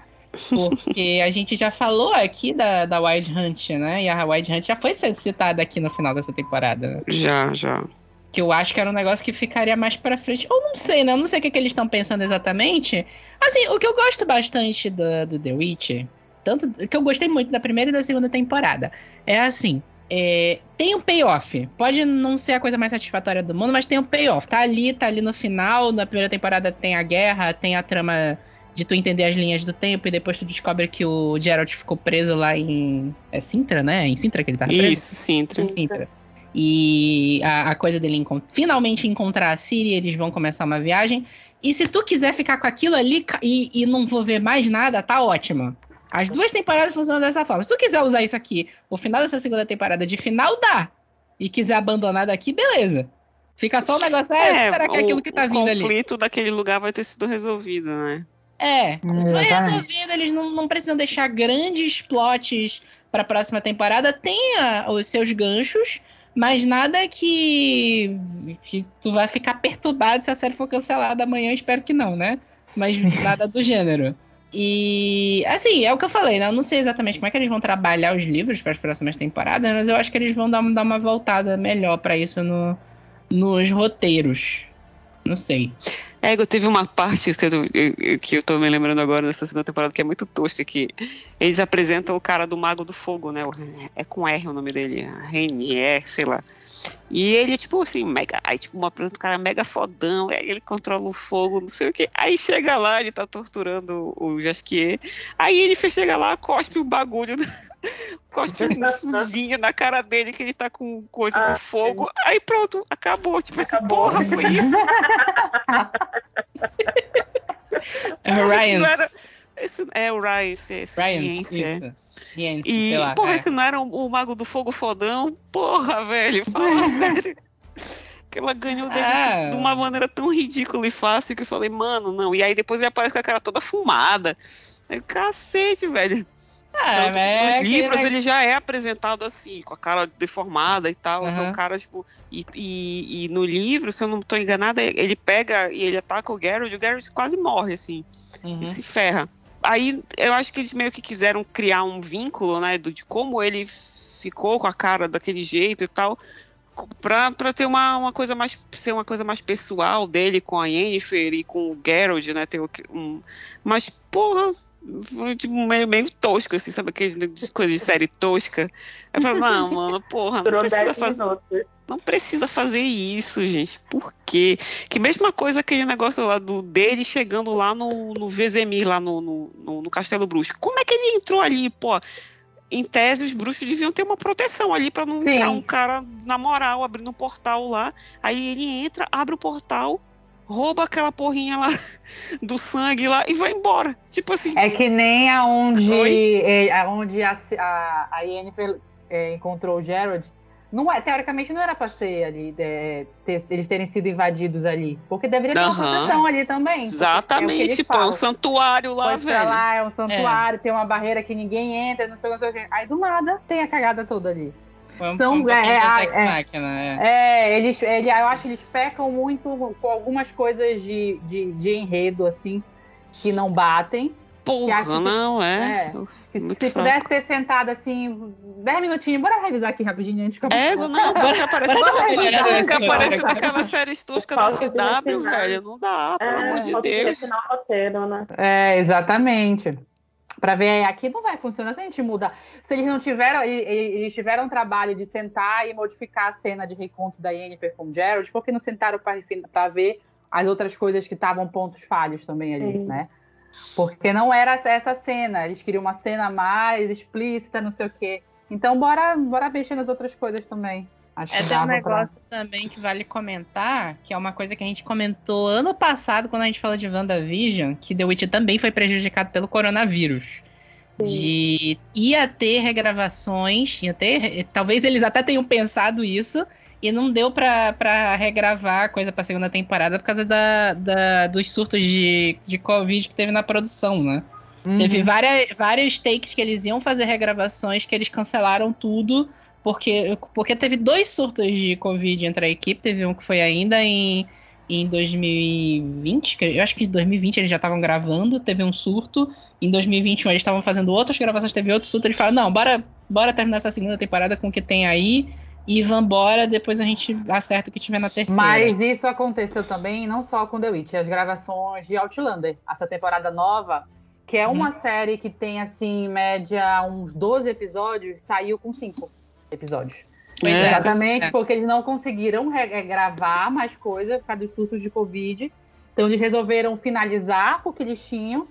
Porque a gente já falou aqui da, da Wild Hunt, né? E a Wild Hunt já foi citada aqui no final dessa temporada. Né? Já, já. Que eu acho que era um negócio que ficaria mais pra frente. Ou não sei, né? Eu não sei o que, que eles estão pensando exatamente. Assim, o que eu gosto bastante do, do The Witch, tanto que eu gostei muito da primeira e da segunda temporada, é assim. É, tem um payoff. Pode não ser a coisa mais satisfatória do mundo, mas tem um payoff. Tá ali, tá ali no final. Na primeira temporada tem a guerra, tem a trama de tu entender as linhas do tempo e depois tu descobre que o Geralt ficou preso lá em. É Sintra, né? Em Sintra que ele tava preso? Isso, Sintra. Sintra. E a, a coisa dele encont finalmente encontrar a Siri, eles vão começar uma viagem. E se tu quiser ficar com aquilo ali e, e não vou ver mais nada, tá ótimo. As duas temporadas funcionam dessa forma. Se tu quiser usar isso aqui, o final dessa segunda temporada de final, dá. E quiser abandonar daqui, beleza. Fica só o negócio, é, é será que é aquilo que tá vindo ali? O conflito daquele lugar vai ter sido resolvido, né? É, foi resolvido, eles não, não precisam deixar grandes plots para a próxima temporada. Tenha os seus ganchos, mas nada que, que tu vai ficar perturbado se a série for cancelada amanhã, espero que não, né? Mas nada do gênero. E, assim, é o que eu falei, né? Eu não sei exatamente como é que eles vão trabalhar os livros para as próximas temporadas, mas eu acho que eles vão dar, dar uma voltada melhor para isso no, nos roteiros. Não sei. É, teve uma parte que eu, que eu tô me lembrando agora dessa segunda temporada que é muito tosca, que eles apresentam o cara do Mago do Fogo, né? É com R o nome dele, Renier, sei lá. E ele, tipo assim, mega. Aí, tipo, uma um cara mega fodão, aí ele controla o fogo, não sei o que. Aí chega lá, ele tá torturando o Jasquier. Aí ele chega lá, cospe o bagulho, cospe um vinho na cara dele, que ele tá com coisa ah, com fogo. Aí pronto, acabou. Tipo assim, acabou. assim, porra, foi isso. é o Ryan. Esse, é o Ryan, esse, esse Ryan, é. Ciência, e, lá, porra, é. era o, Mago do Fogo fodão, porra, velho, fala sério. Que ela ganhou dele ah. de uma maneira tão ridícula e fácil que eu falei, mano, não. E aí depois ele aparece com a cara toda fumada. É cacete, velho. Ah, Tanto, é nos livros ele já é apresentado assim, com a cara deformada e tal. Uhum. Então o cara, tipo. E, e, e, no livro, se eu não tô enganada, ele pega e ele ataca o Geralt e o Geralt quase morre, assim. Uhum. E se ferra aí eu acho que eles meio que quiseram criar um vínculo, né, de como ele ficou com a cara daquele jeito e tal, pra ter uma, uma coisa mais, ser uma coisa mais pessoal dele com a Yennefer e com o Geralt, né, ter um, mas, porra, foi tipo, meio, meio tosco, assim, sabe, aquelas coisa de série tosca. Eu falei, não, mano, porra, não precisa fazer... Minutos. Não precisa fazer isso, gente. Por quê? Que mesma coisa aquele negócio lá do dele chegando lá no, no Vezemir, lá no, no, no Castelo Bruxo. Como é que ele entrou ali, pô? Em tese, os bruxos deviam ter uma proteção ali para não Sim. entrar um cara na moral abrindo um portal lá. Aí ele entra, abre o portal, rouba aquela porrinha lá do sangue lá e vai embora. Tipo assim. É que nem aonde, é, aonde a, a, a Yennefer é, encontrou o Gerald, não é, teoricamente não era pra ser ali, é, ter, eles terem sido invadidos ali. Porque deveria ter uma Aham. proteção ali também. é Exatamente, eles pô, é um santuário lá, pra velho. lá, é um santuário, tem uma barreira que ninguém entra, não sei, não sei o que. Aí do nada tem a cagada toda ali. São- um é, é, é. É. É, eles, ele, eu acho que eles pecam muito com algumas coisas de, de, de enredo, assim, que não batem. Que Porra, que- não, é. é. Que Muito se fraco. pudesse ter sentado assim, 10 minutinhos, bora revisar aqui rapidinho antes de começar. É, não, Bora dar uma fica olhada nesse parecendo cara. aquela série tosca da CW, velho. Não dá, pelo É, amor de Deus. roteiro, né? É, exatamente. Pra ver, aqui não vai funcionar se a gente mudar. Se eles não tiveram, eles tiveram trabalho de sentar e modificar a cena de reencontro da Yennefer com o Gerald, porque não sentaram pra ver as outras coisas que estavam pontos falhos também ali, Sim. né? Porque não era essa cena, eles queriam uma cena mais explícita, não sei o quê. Então, bora, bora mexer nas outras coisas também. Acho É, tem um dava pra- negócio também que vale comentar, que é uma coisa que a gente comentou ano passado, quando a gente falou de WandaVision, que The Witch também foi prejudicado pelo coronavírus. De ia ter regravações, ia ter. Talvez eles até tenham pensado isso, e não deu pra, pra regravar a coisa pra segunda temporada por causa da, da- dos surtos de, de Covid que teve na produção, né? Uhum. Teve várias, vários takes que eles iam fazer regravações que eles cancelaram tudo, porque, porque teve dois surtos de Covid entre a equipe. Teve um que foi ainda em, em 2020, que eu acho que em 2020 eles já estavam gravando, teve um surto. Em 2021 eles estavam fazendo outras gravações, teve outro surto. Eles falaram: não, bora, bora terminar essa segunda temporada com o que tem aí e vambora, depois a gente acerta o que tiver na terceira. Mas isso aconteceu também, não só com The Witch, as gravações de Outlander, essa temporada nova, que é uma série que tem, assim, em média, uns 12 episódios, saiu com 5 episódios. Pois É. é. Exatamente, é. porque eles não conseguiram re- gravar mais coisa por causa dos surtos de Covid. Então eles resolveram finalizar o que eles tinham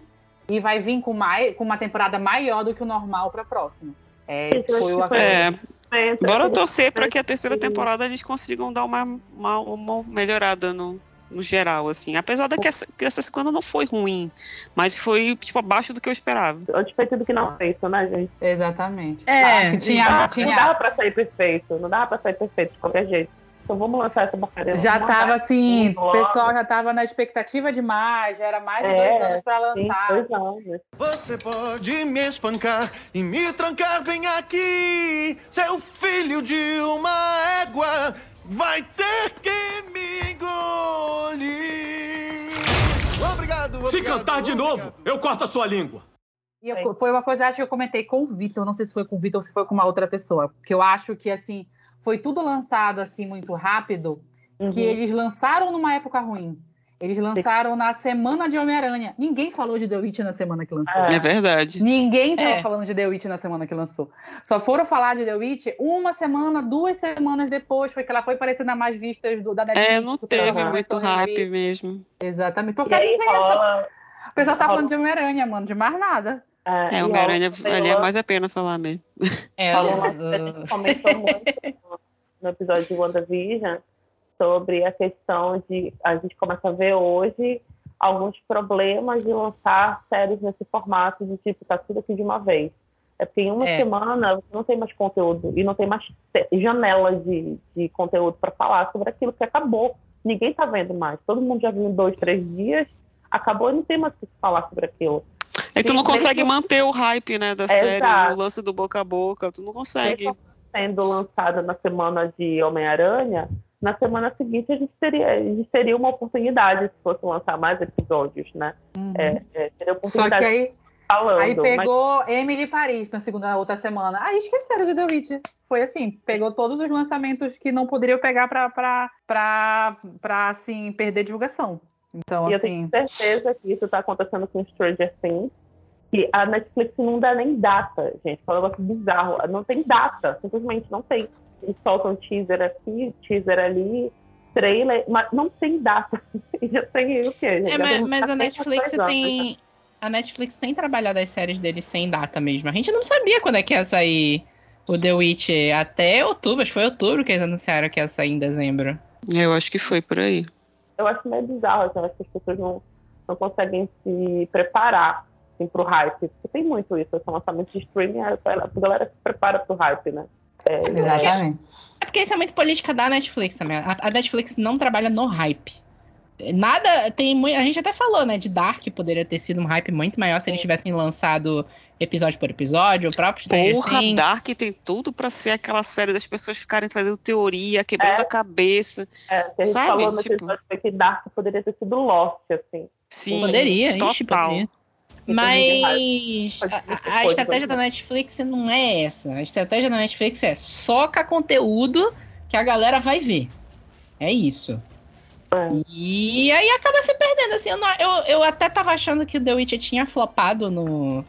e vai vir com, mais, com uma temporada maior do que o normal para a próxima. É, Isso, foi o É, bora torcer pra que a terceira temporada eles consigam dar uma, uma, uma melhorada no, no geral, assim. Apesar da que essa, que essa segunda não foi ruim, mas foi, tipo, abaixo do que eu esperava. Antes feito do que não feito, né, gente? Exatamente. É, Acho que tinha, Não, tinha- não dava pra sair perfeito, não dava pra sair perfeito de qualquer jeito. Então vamos lançar essa porcaria. Já vamos tava assim, o pessoal já tava na expectativa demais, já era mais de É, dois anos pra Sim, lançar. dois anos. Você pode me espancar e me trancar bem aqui. Seu filho de uma égua vai ter que me engolir. Obrigado, obrigado. Se cantar de obrigado. novo, eu corto a sua língua. E eu- foi uma coisa, acho que eu comentei com o Vitor, não sei se foi com o Vitor ou se foi com uma outra pessoa, porque eu acho que, assim, foi tudo lançado, assim, muito rápido, Uhum. que eles lançaram numa época ruim. Eles lançaram na semana de Homem-Aranha. Ninguém falou de The Witch na semana que lançou. É. É verdade. Ninguém tava É. falando de The Witch na semana que lançou. Só foram falar de The Witch uma semana, duas semanas depois, foi que ela foi aparecendo nas mais vistas do, da Netflix. É, não ela teve muito a hype mesmo. Exatamente. Porque aí ninguém achou- rola. o pessoal tá rola- falando de Homem-Aranha, mano, de mais nada. É, e Homem-Aranha ali é mais a pena falar mesmo. É, uh, a gente comentou muito no- no episódio de WandaVision sobre a questão de a gente começa a ver hoje alguns problemas de lançar séries nesse formato de tipo, tá tudo aqui de uma vez. É porque em uma É. semana você não tem mais conteúdo e não tem mais janela de, de conteúdo para falar sobre aquilo que acabou. Ninguém tá vendo mais. Todo mundo já viu em dois, três dias, acabou e não tem mais o que falar sobre aquilo. Aí tu não Sim, consegue manter o hype, né, da É, série, exato. o lance do boca a boca, tu não consegue. Sendo lançada na semana de Homem-Aranha, na semana seguinte a gente, teria, a gente teria uma oportunidade se fosse lançar mais episódios, né? É, é, teria Uhum. Só oportunidade que aí, falando. aí mas- pegou Emily Paris na segunda na outra semana. Aí esqueceram de The Witch. Foi assim, pegou todos os lançamentos que não poderiam pegar pra assim, perder divulgação. Então, E eu assim. tenho certeza que isso está acontecendo com Stranger Things. Que a Netflix não dá nem data, gente. É um negócio bizarro. Não tem data, simplesmente não tem. Eles soltam teaser aqui, teaser ali, trailer, mas não tem data. E já tem o quê? É, Já mas, tem- mas a tem Netflix anos, né? tem. A Netflix tem trabalhado as séries deles sem data mesmo. A gente não sabia quando é que ia sair o The Witch até outubro. Acho que foi outubro que eles anunciaram que ia sair em dezembro. Eu acho que foi por aí. eu acho meio bizarro, assim, eu acho que as pessoas não, não conseguem se preparar assim, pro hype. Porque tem muito isso, esse lançamento de streaming, a galera se prepara pro hype, né? É, Exatamente. É porque isso é muito política da Netflix também. A, a Netflix não trabalha no hype. Nada, tem muito. A gente até falou, né? De Dark poderia ter sido um hype muito maior se eles tivessem lançado episódio por episódio, o próprio Stranger Porra, Things. Dark tem tudo pra ser aquela série das pessoas ficarem fazendo teoria, quebrando É. a cabeça. É, que a gente Sabe, falou naquele tipo- episódio que Dark poderia ter sido Lost, assim. Sim, Poderia, ixi, total. poderia. Mas a, a estratégia da? Netflix não é essa. A estratégia da Netflix é soca conteúdo que a galera vai ver. É isso. É. E aí acaba se perdendo, assim. Eu, não- eu, eu até tava achando que o The Witcher tinha flopado no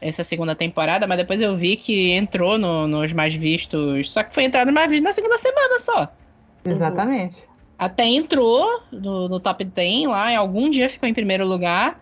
essa segunda temporada, mas depois eu vi que entrou no- nos mais vistos. Só que foi entrado nos mais vistos na segunda semana só. Exatamente. Até entrou no, no top 10 lá, em algum dia ficou em primeiro lugar,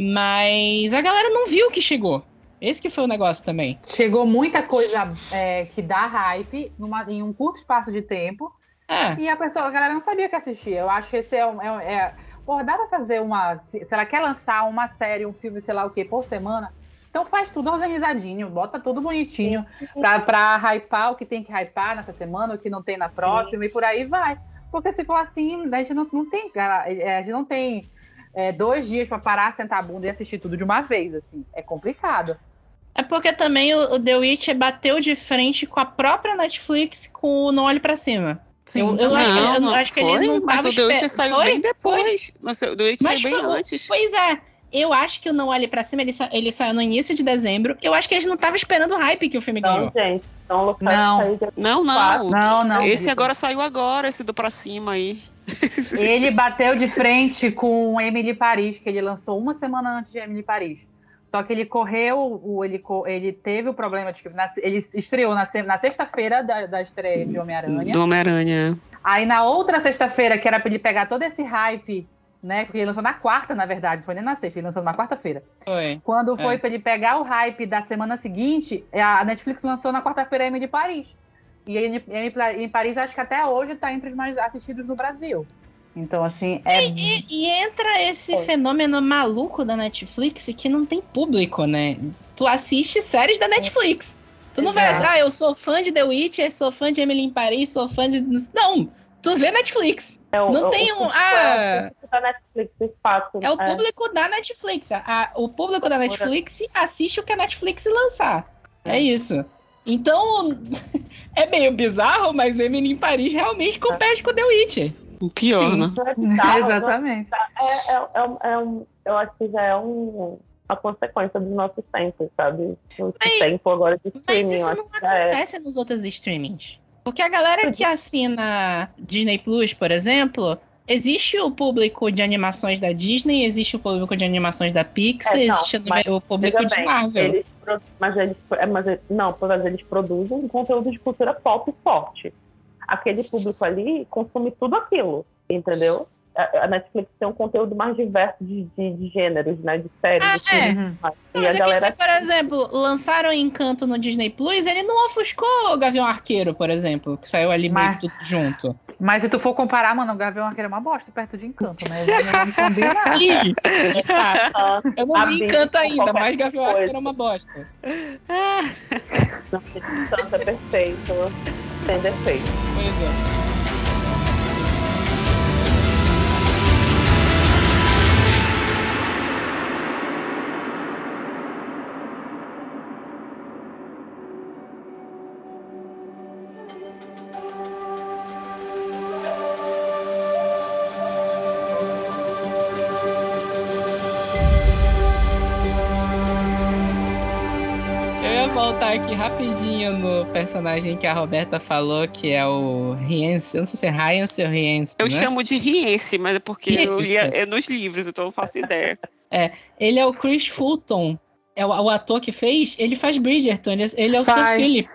mas a galera não viu que chegou. Esse que foi o negócio também. Chegou muita coisa é, que dá hype numa- em um curto espaço de tempo. É, E a pessoa, a galera não sabia o que assistir. Eu acho que esse é. um- é, é Pô, dá pra fazer uma. Se, se ela quer lançar uma série, um filme, sei lá o quê, por semana, então faz tudo organizadinho, bota tudo bonitinho pra, pra hypar o que tem que hypar nessa semana, o que não tem na próxima e por aí vai. Porque se for assim, a gente não, não tem. cara, A gente não tem é, dois dias pra parar, sentar a bunda e assistir tudo de uma vez, assim. É complicado. é porque também o, o The Witcher bateu de frente com a própria Netflix com o Não Olhe Pra Cima. Eu- eu acho que- eu não acho que ele foi, não mas tava o The esper- saiu Foi, bem depois. Mas o The Witcher Mas saiu bem foi- antes. Pois é. Eu acho que o Não Olhe Pra Cima, ele, sa- ele saiu no início de dezembro. Eu acho que eles não estavam esperando o hype que o filme Não, ganhou. gente. Então, Não. saiu de Não, não. Quatro. Não, não. Esse agora saiu agora, esse do Pra Cima aí. Ele bateu de frente com Emily Paris, que ele lançou uma semana antes de Emily Paris. Só que ele correu, ele, ele teve o problema de que na- ele estreou na, se- na sexta-feira da, da estreia de Homem-Aranha. Do Homem-Aranha. Aí na outra sexta-feira, que era pra ele pegar todo esse hype, né? Porque ele lançou na quarta, na verdade, não foi nem na sexta, ele lançou na quarta-feira. Foi. Quando foi É. pra ele pegar o hype da semana seguinte, a Netflix lançou na quarta-feira Emily Paris. E Emily em Paris, acho que até hoje tá entre os mais assistidos no Brasil. Então, assim, é E, e entra esse Foi. fenômeno maluco da Netflix que não tem público, né? Tu assiste séries da Netflix. Tu não vai Exato. assim, ah, eu sou fã de The Witcher, sou fã de Emily em Paris, sou fã de. Não! Tu vê Netflix. É o- Não o- tem o um. Ah, é o público da Netflix, de fato. é o público da Netflix. A- o público da Netflix assiste o que a Netflix lançar. É isso. Então, é meio bizarro, mas Emily em Paris realmente compete com The Witcher. O pior, Sim. né? Não é bizarro, é Exatamente. É, é, é, um- é um, eu acho que já é um, uma consequência dos nossos tempos, sabe? O Mas- tempo agora de Mas streaming, isso eu acho não é. acontece nos outros streamings. Porque a galera que assina Disney Plus, por exemplo, existe o público de animações da Disney, existe o público de animações da Pixar, É, não, existe mas o público Veja de bem, Marvel. eles mas eles, é, mas não, mas eles produzem um conteúdo de cultura pop forte. Aquele público ali consome tudo aquilo, entendeu? A, a Netflix tem um conteúdo mais diverso de, de, de gêneros, né? De séries, Ah, de filmes. é. Uhum. mas- Não, E mas a é que galera se, por exemplo, lançaram Encanto no Disney Plus, ele não ofuscou o Gavião Arqueiro, por exemplo, que saiu ali meio Mas- que tudo junto. Mas se tu for comparar, mano, o Gavião Arqueiro é uma bosta perto de Encanto, né? Não Eu não vi Encanto ainda, mas Gavião coisa. Arqueiro é uma bosta. não, Encanto é perfeito, sem defeito. Pois é. Aqui rapidinho no personagem que a Roberta falou, que é o Riense. Eu não sei se é Riense ou Riense, Eu né? chamo de Riense, mas é porque eu Riense. lia é nos livros, então eu não faço ideia. Ele é o Chris Fulton. É o, o ator que fez, ele faz Bridgerton, ele, ele é o Sir. Philip.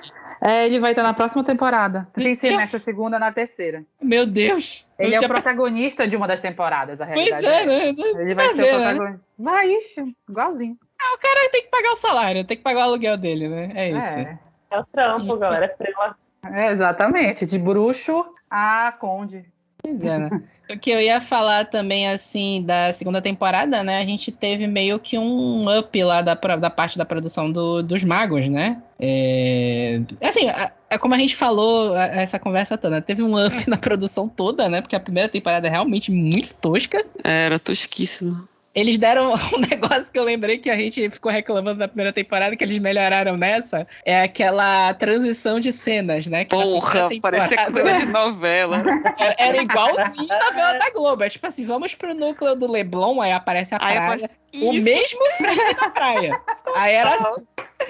É, ele vai estar na próxima temporada. Tem que ser Meu nessa segunda, na terceira. Meu Deus. Eu Ele é o tinha- protagonista de uma das temporadas, a Pois realidade. é, é. né? Ele vai Vai ser ver, o né? protagonista. Vai, ixi, igualzinho. O cara tem que pagar o salário, tem que pagar o aluguel dele, né? É isso. É, É o trampo, Isso. galera. É frila. é, exatamente. De bruxo a conde. Pois é, né? O que eu ia falar também, assim, da segunda temporada, né? A gente teve meio que um up lá da, da parte da produção do, dos magos, né? É... Assim, é como a gente falou essa conversa toda, teve um up na produção toda, né? Porque a primeira temporada é realmente muito tosca. Era tosquíssimo. Eles deram um negócio que eu lembrei que a gente ficou reclamando na primeira temporada, que eles melhoraram nessa. É aquela transição de cenas, né? Que Porra, parecia coisa de novela. Era, era igualzinho a novela da Globo. É tipo assim, vamos pro núcleo do Leblon, aí aparece a praia. o mesmo frame da praia. Aí era assim,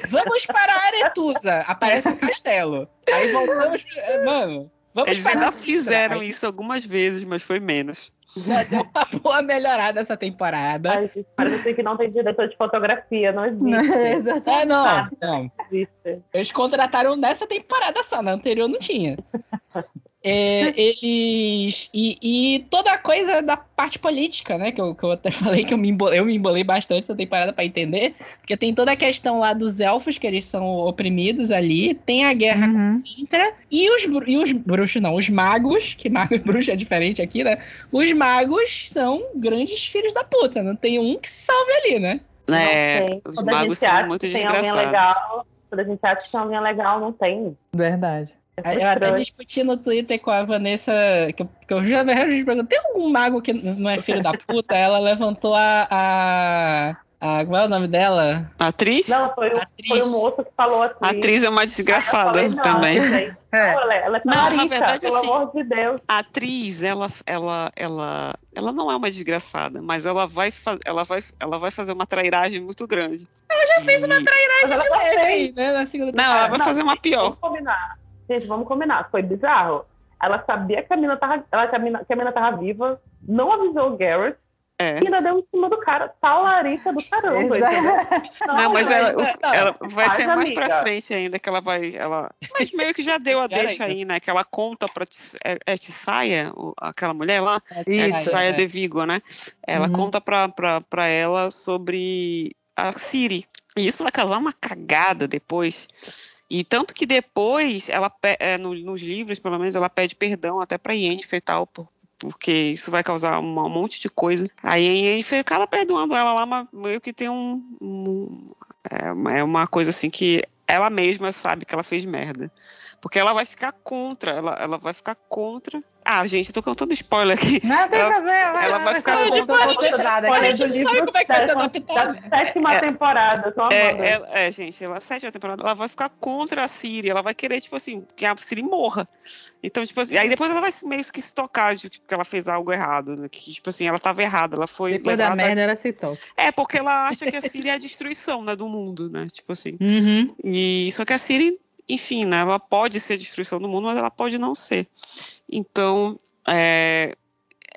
vamos para a Aretusa, aparece o castelo. Aí voltamos. Mano, vamos Eles ainda fizeram isso algumas vezes, mas foi menos. Já deu uma boa melhorada essa temporada. Ai, parece que não tem diretor de fotografia, não existe. é, não, não. Existe. Eles contrataram nessa temporada só, na anterior não tinha. É, eles. E, e, toda a coisa da parte política, né? Que eu, que eu até falei que eu me, embolei, eu me embolei bastante essa temporada para entender. Porque tem toda a questão lá dos elfos, que eles são oprimidos ali. Tem a guerra uhum. com Sintra. E os, e os bruxos, não, os magos, que mago e bruxo é diferente aqui, né? Os magos são grandes filhos da puta. Não tem um que se salve ali, né? É, os magos são muito desgraçados. Legal, quando a gente acha que tem alguém legal, não tem. Verdade. É eu até discuti no Twitter com a Vanessa, que eu, que eu já me perguntei, tem algum mago que não é filho da puta? Ela levantou a, a, a. Qual é o nome dela? A atriz? Não, foi, o, atriz. foi o moço que falou atriz. A atriz é uma desgraçada falei, também. É. Ela, ela é não, na verdade, pelo assim, amor de Deus. A atriz, ela, ela, ela, ela não é uma desgraçada, mas ela vai, ela vai, ela vai fazer uma trairagem muito grande. Ela já fez uma trairagem aí, né? Na segunda não, ela vai não, fazer uma pior. Vamos combinar. Gente, vamos combinar, foi bizarro. Ela sabia que a mina tava, ela, que a mina, que a mina tava viva, não avisou o Garrett, é. E ainda deu em cima do cara, talarica do caramba. Não, não, mas ela, ela vai ser mais amiga. pra frente ainda, que ela vai. Ela... Mas meio que já deu a deixa aí, né? Que ela conta pra é, é Tissaia, aquela mulher lá, é, é Tissaia é. de Vigo, né? Ela uhum. conta pra, pra, pra ela sobre a Siri. E isso vai causar uma cagada depois e tanto que depois, ela é, no, nos livros, pelo menos, ela pede perdão até para Yennefer e tal, por, porque isso vai causar um monte de coisa. Aí Yennefer acaba perdoando ela lá, mas meio que tem um, um é, é uma coisa assim que ela mesma sabe que ela fez merda. Porque ela vai ficar contra, ela, ela vai ficar contra. Ah, gente, eu tô contando spoiler aqui. Não tem ela, problema. Ela vai ficar contra. Olha, do livro sabe como é que vai ser adaptado. Sétima é, temporada, tô é, é, é, gente, ela, sétima temporada, ela vai ficar contra a Siri. Ela vai querer, tipo assim, que a Siri morra. Então, tipo assim, aí depois ela vai meio que se tocar de que ela fez algo errado. Né? Que, tipo assim, ela tava errada. Ela foi. Depois levada... da merda, ela se toca. É, porque ela acha que a Siri é a destruição, né, do mundo, né? Tipo assim. Uhum. E só que a Siri enfim, né, ela pode ser destruição do mundo, mas ela pode não ser. Então, é,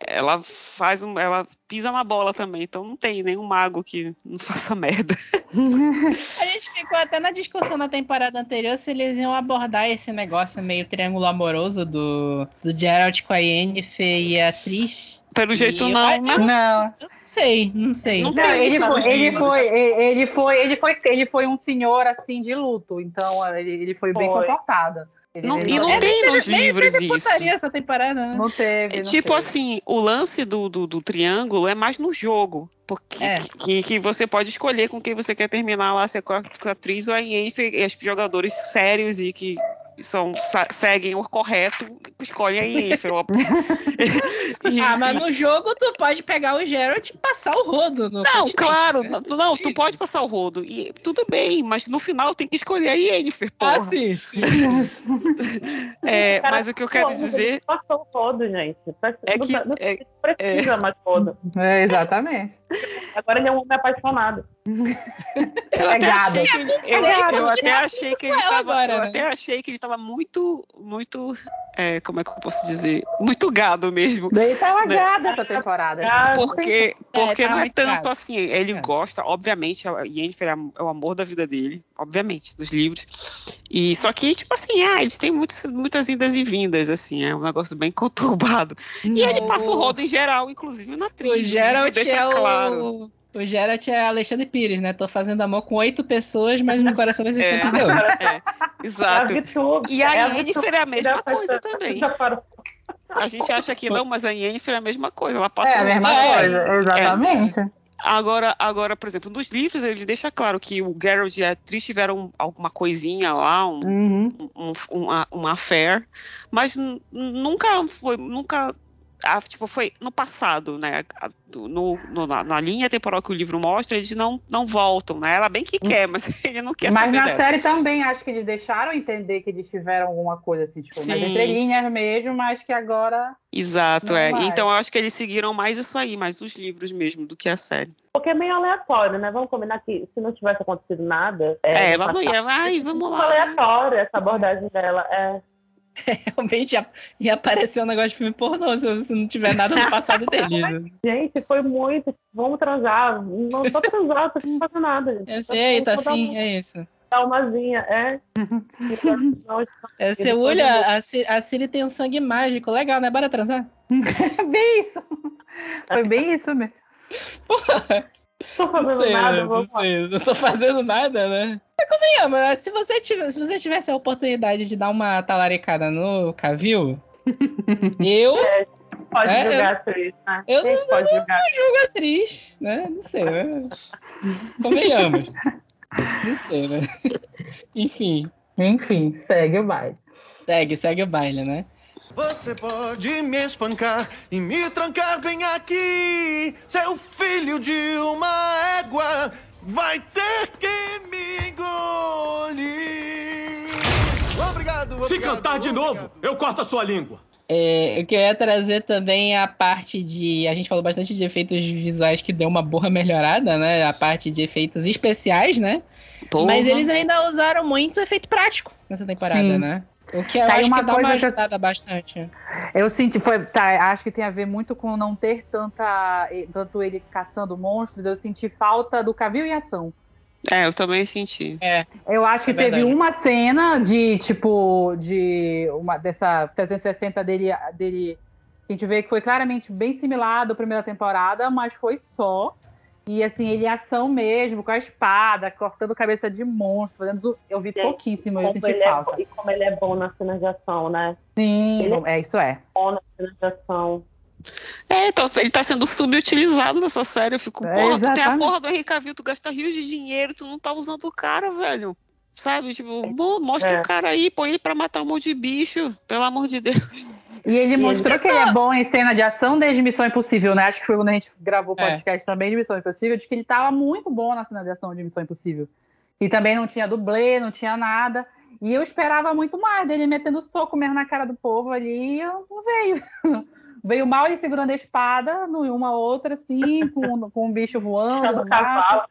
ela faz um, ela pisa na bola também, então não tem nenhum mago que não faça merda. A gente ficou até na discussão na temporada anterior se eles iam abordar esse negócio meio triângulo amoroso do, do Geralt com a Yennefer e a atriz. Pelo jeito não, eu, né? Não. Eu não sei, não sei. Não, não ele, foi, ele, foi, ele, foi, ele, foi, ele foi um senhor assim de luto, então ele, ele foi, foi. bem comportado. Não, e não tem nos livros isso. essa temporada, né? Não teve. É, não tipo teve. assim, o lance do, do, do, triângulo é mais no jogo. Porque é. que, que você pode escolher com quem você quer terminar lá, se é com a, com a atriz ou a Yennefer, e os jogadores sérios e que são, seguem o correto, escolhem a Yennefer. ah, mas no jogo tu pode pegar o Geralt e passar o rodo. não, claro. Né? Não, tu pode passar o rodo. E tudo bem, mas no final tem que escolher a Yennefer, ah, porra. Ah, sim. sim. é, Cara, mas o que eu quero dizer... Passou o rodo, gente. É que... Não, é, precisa é... mais rodo. É, exatamente. Agora ele é um homem apaixonado. Eu até achei que, eu, eu até achei que ele tava, agora, eu né? até achei que ele tava muito, muito, é, como é que eu posso dizer, muito gado mesmo. Ele tava né? gado essa temporada. Porque, porque é, não é tanto gado. assim, ele é. gosta, obviamente, a Yennefer é o amor da vida dele, obviamente, dos livros. E só que, tipo assim, ah, eles têm muitos, muitas indas e vindas, assim, é um negócio bem conturbado. E ele passa o rodo em geral, inclusive na trilha. O Geralt é claro. O Geralt é Alexandre Pires, né? Tô fazendo amor com oito pessoas, mas meu coração vai ser sempre seu. É, exato. É e a Yennefer é a mesma coisa também. A gente acha que não, mas a Yennefer é a mesma coisa. Ela passa É a um- mesma É. coisa, exatamente. Agora, agora, por exemplo, nos livros ele deixa claro que o Geralt e a Trish tiveram alguma coisinha lá, um, Uhum. um, uma, uma affair, mas nunca foi, nunca, ah, tipo, foi no passado, né, a- no, no- na, na linha temporal que o livro mostra, eles não, não voltam, né, ela bem que quer, mas ele não quer Mas saber na dela. série também acho que eles deixaram entender que eles tiveram alguma coisa assim, tipo, nas Sim. entrelinhas mesmo, mas que agora. Exato, Não é, vai. então eu acho que eles seguiram mais isso aí, mais os livros mesmo, do que a série. Porque é meio aleatório, né? Vamos combinar que se não tivesse acontecido nada. É, no ela não ia, ai, vamos muito lá. né? aleatório essa abordagem dela. É. Realmente ia, ia aparecer um negócio de filme pornô se, se não tiver nada no passado dele. né? Gente, foi muito. Vamos transar. Não tô transar, tô não fazer nada. gente. Eu sei, tá é isso. Almazinha, é. Não, É, olho, eu- a, a Siri tem um sangue mágico. Legal, né? Bora transar? bem isso. Foi bem isso mesmo. tô fazendo nada, né? vou não sei, não tô fazendo nada, né? Mas convenhamos, se você, tivesse, se você tivesse a oportunidade de dar uma talaricada no Cavil, eu Pode É, julgar a atriz, né? eu Quem pode julgar? julgo atriz, né? Não sei, né? Convenhamos. Não sei, né? Enfim, Enfim, segue o baile. segue, segue o baile, né? Você pode me espancar e me trancar bem aqui. Seu filho de uma égua vai ter que me engolir. Obrigado, obrigado. Se cantar de obrigado. novo, eu corto a sua língua. É, eu queria trazer também a parte de. A gente falou bastante de efeitos visuais que deu uma boa melhorada, né? A parte de efeitos especiais, né? Porra. Mas eles ainda usaram muito efeito prático nessa temporada, Sim. né? O que eu Tá acho uma que dá uma coisa que eu- ajudada bastante. Eu senti, foi, tá, acho que tem a ver muito com não ter tanta, tanto ele caçando monstros. Eu senti falta do Cavil em ação. É, eu também senti. Eu acho que É teve verdade. uma cena de, tipo, de uma dessa 360 dele, dele. A gente vê que foi claramente bem similar à da primeira temporada, mas foi só. E assim, ele em ação mesmo, com a espada, cortando cabeça de monstro, fazendo. Eu vi Gente, pouquíssimo, eu senti é falta. bo- e como ele é bom na cena de ação, né? Sim, Ele- é isso é. Bom na cena de ação. É, então ele tá sendo subutilizado nessa série. Eu fico, É, porra, tu tem a porra do Henrique Cavill, tu gasta rios de dinheiro, tu não tá usando o cara, velho. Sabe? Tipo, bom, mostra É. o cara aí, põe ele pra matar um monte de bicho, pelo amor de Deus. E ele E mostrou que ele é bom em cena de ação desde Missão Impossível, né? Acho que foi quando a gente gravou o É. podcast também de Missão Impossível, de que ele tava muito bom na cena de ação de Missão Impossível. E também não tinha dublê, não tinha nada. E eu esperava muito mais dele metendo soco mesmo na cara do povo ali, e eu- não veio. veio mal ele segurando a espada, numa outra, assim, com, com um bicho voando. No cavalo.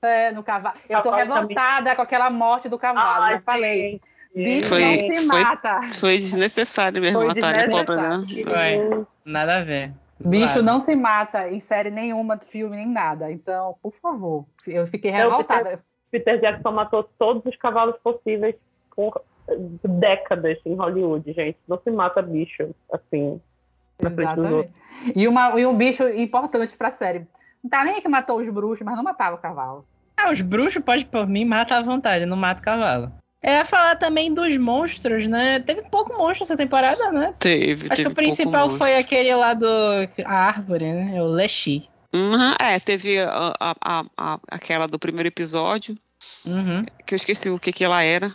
É, no cavalo. Eu tô Cavalo também. revoltada com aquela morte do cavalo, Ai, já falei. gente. Bicho Foi- não se foi- mata. Foi desnecessário mesmo Foi matarem a pobre, né? Foi. Nada a ver. Bicho Zoado. não se mata em série nenhuma, filme, nem nada. Então, por favor. Eu fiquei Eu revoltada. Peter Jackson matou todos os cavalos possíveis por décadas em Hollywood, gente. Não se mata bicho, assim. na frente dos Exatamente. E, uma, e um bicho importante pra série. Não tá nem que matou os bruxos, mas não matava o cavalo. Ah, os bruxos, pode por mim, mata à vontade, não mata o cavalo. É falar também dos monstros, né? Teve pouco monstro essa temporada, né? Teve, Acho teve que o principal foi aquele lá do. A árvore, né? O Leshi. Uhum, é, teve a, a- a- aquela do primeiro episódio, Uhum. que eu esqueci o que que ela era,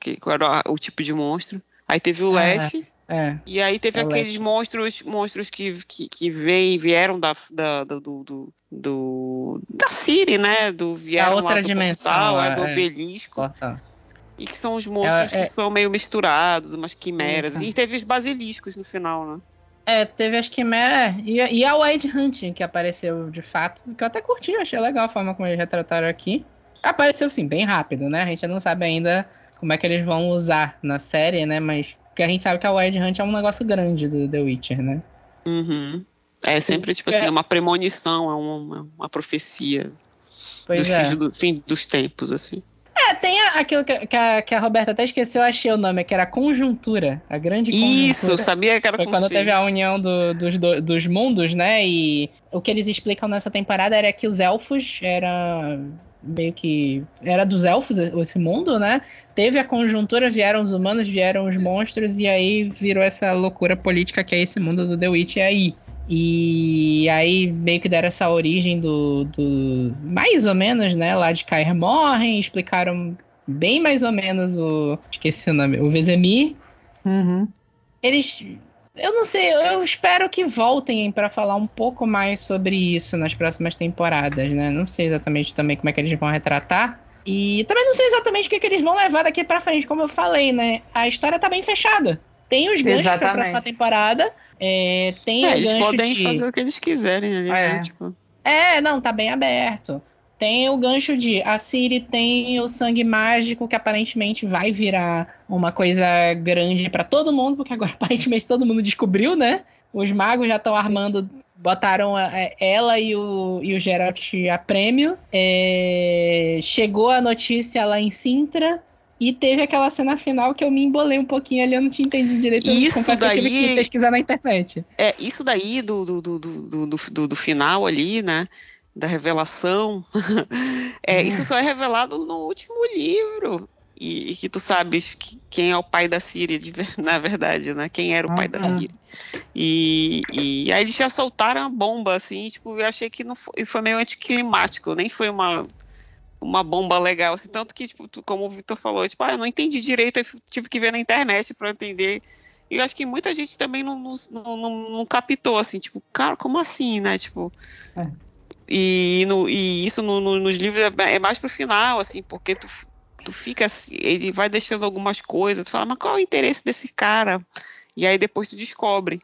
que, qual era o tipo de monstro. Aí teve o Ah, Lash, É. e aí teve É aqueles Lash. monstros, monstros que, que, que veio, vieram da, da, do, do, do- da Siri, né? Do, vieram lá outra dimensão, portal, é, é, do é. obelisco. Corta. E que são os monstros é- que são meio misturados, umas quimeras. Isso. E teve os basiliscos no final, né? É, teve as quimeras. é, E, e a Wide Hunting, que apareceu de fato. Que eu até curti, achei legal a forma como eles retrataram aqui. Apareceu, assim, bem rápido, né? A gente não sabe ainda como é que eles vão usar na série, né? Mas. Porque a gente sabe que a Wide Hunt é um negócio grande do The Witcher, né? Uhum. É sempre, tipo É. assim, uma premonição, é uma, uma profecia Pois é. do fim dos tempos, assim. Tem aquilo que, que a, que a Roberta até esqueceu, eu achei o nome, que era conjuntura. A grande conjuntura. Isso, eu sabia que era Foi quando teve a união do- dos, do- dos mundos, né? E o que eles explicam nessa temporada era que os elfos eram. meio que era dos elfos esse mundo, né? Teve a conjuntura, vieram os humanos, vieram os monstros, e aí virou essa loucura política que é esse mundo do The Witch aí. E aí meio que deram essa origem do, do mais ou menos, né, lá de Kaer Morhen, explicaram bem mais ou menos o esqueci o nome, o Vezemir. Uhum. Eles eu não sei, eu espero que voltem para falar um pouco mais sobre isso nas próximas temporadas, né? Não sei exatamente também como é que eles vão retratar. E também não sei exatamente o que, que eles vão levar daqui para frente, como eu falei, né? A história tá bem fechada. Tem os ganchos pra próxima temporada. É, tem É, eles podem de... fazer o que eles quiserem ali, É. né? Tipo, É, não, tá bem aberto. Tem o gancho de a Siri tem o sangue mágico que aparentemente vai virar uma coisa grande pra todo mundo, porque agora aparentemente todo mundo descobriu, né? Os magos já estão armando, botaram a- a- ela e o, e o Geralt a prêmio. É, chegou a notícia lá em Sintra. E teve aquela cena final que eu me embolei um pouquinho ali, eu não tinha entendido direito. eu Isso confesso que eu tive daí- que pesquisar na internet. É, isso daí do, do, do, do, do, do, do final ali, né? Da revelação. é, Isso só é revelado no último livro. E, e que tu sabes que- quem é o pai da Siri, de ver- na verdade, né? Quem era o pai da Uhum. Siri. E, e aí eles já soltaram a bomba, assim, tipo, eu achei que não foi, foi meio anticlimático, nem foi uma, uma bomba legal, assim, tanto que, tipo, tu- como o Victor falou, tipo, ah, eu não entendi direito, eu tive que ver na internet para entender e eu acho que muita gente também não, não, não, não captou, assim, tipo, cara, como assim, né? Tipo. É. E, no, e isso no- no- nos livros é, é mais pro final, assim, porque tu, tu fica assim, ele vai deixando algumas coisas, tu fala, mas qual é o interesse desse cara? E aí depois tu descobre.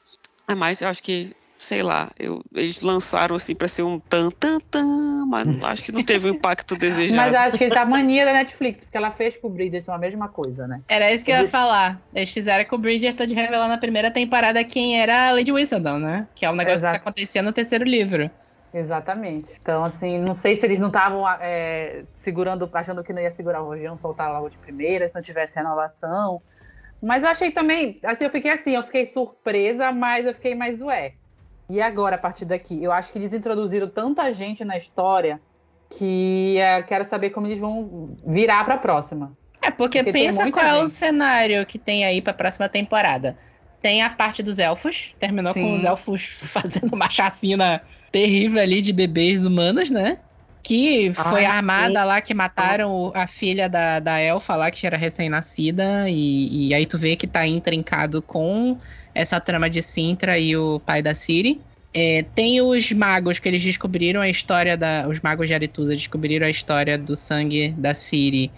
É mais, eu acho que, sei lá, eu, eles lançaram assim pra ser um tan tan tan, mas acho que não teve o impacto desejado. Mas acho que ele tá mania da Netflix, porque ela fez com o Bridgerton a mesma coisa, né? Era isso que eu ia falar. Eles fizeram com o Bridgerton de revelar na primeira temporada quem era a Lady Whistledown, né? Que é um negócio Exato. que acontecia no terceiro livro. Exatamente. Então, assim, não sei se eles não estavam é, segurando, achando que não ia segurar o Rojão, soltar logo de primeira, se não tivesse renovação. Mas eu achei também, assim, eu fiquei assim, eu fiquei surpresa, mas eu fiquei mais ué. E agora, a partir daqui? Eu acho que eles introduziram tanta gente na história que é, quero saber como eles vão virar pra próxima. É, porque, Porque pensa qual é o gente. cenário que tem aí pra próxima temporada. Tem a parte dos elfos, terminou com Sim. os elfos fazendo uma chacina terrível ali de bebês humanos, né? Que foi a armada lá que mataram a filha da, da elfa lá, que era recém-nascida, e, e aí tu vê que tá intrincado com essa trama de Sintra e o pai da Ciri. É, tem os magos que eles descobriram a história da. Os magos de Aretusa descobriram a história do sangue da Ciri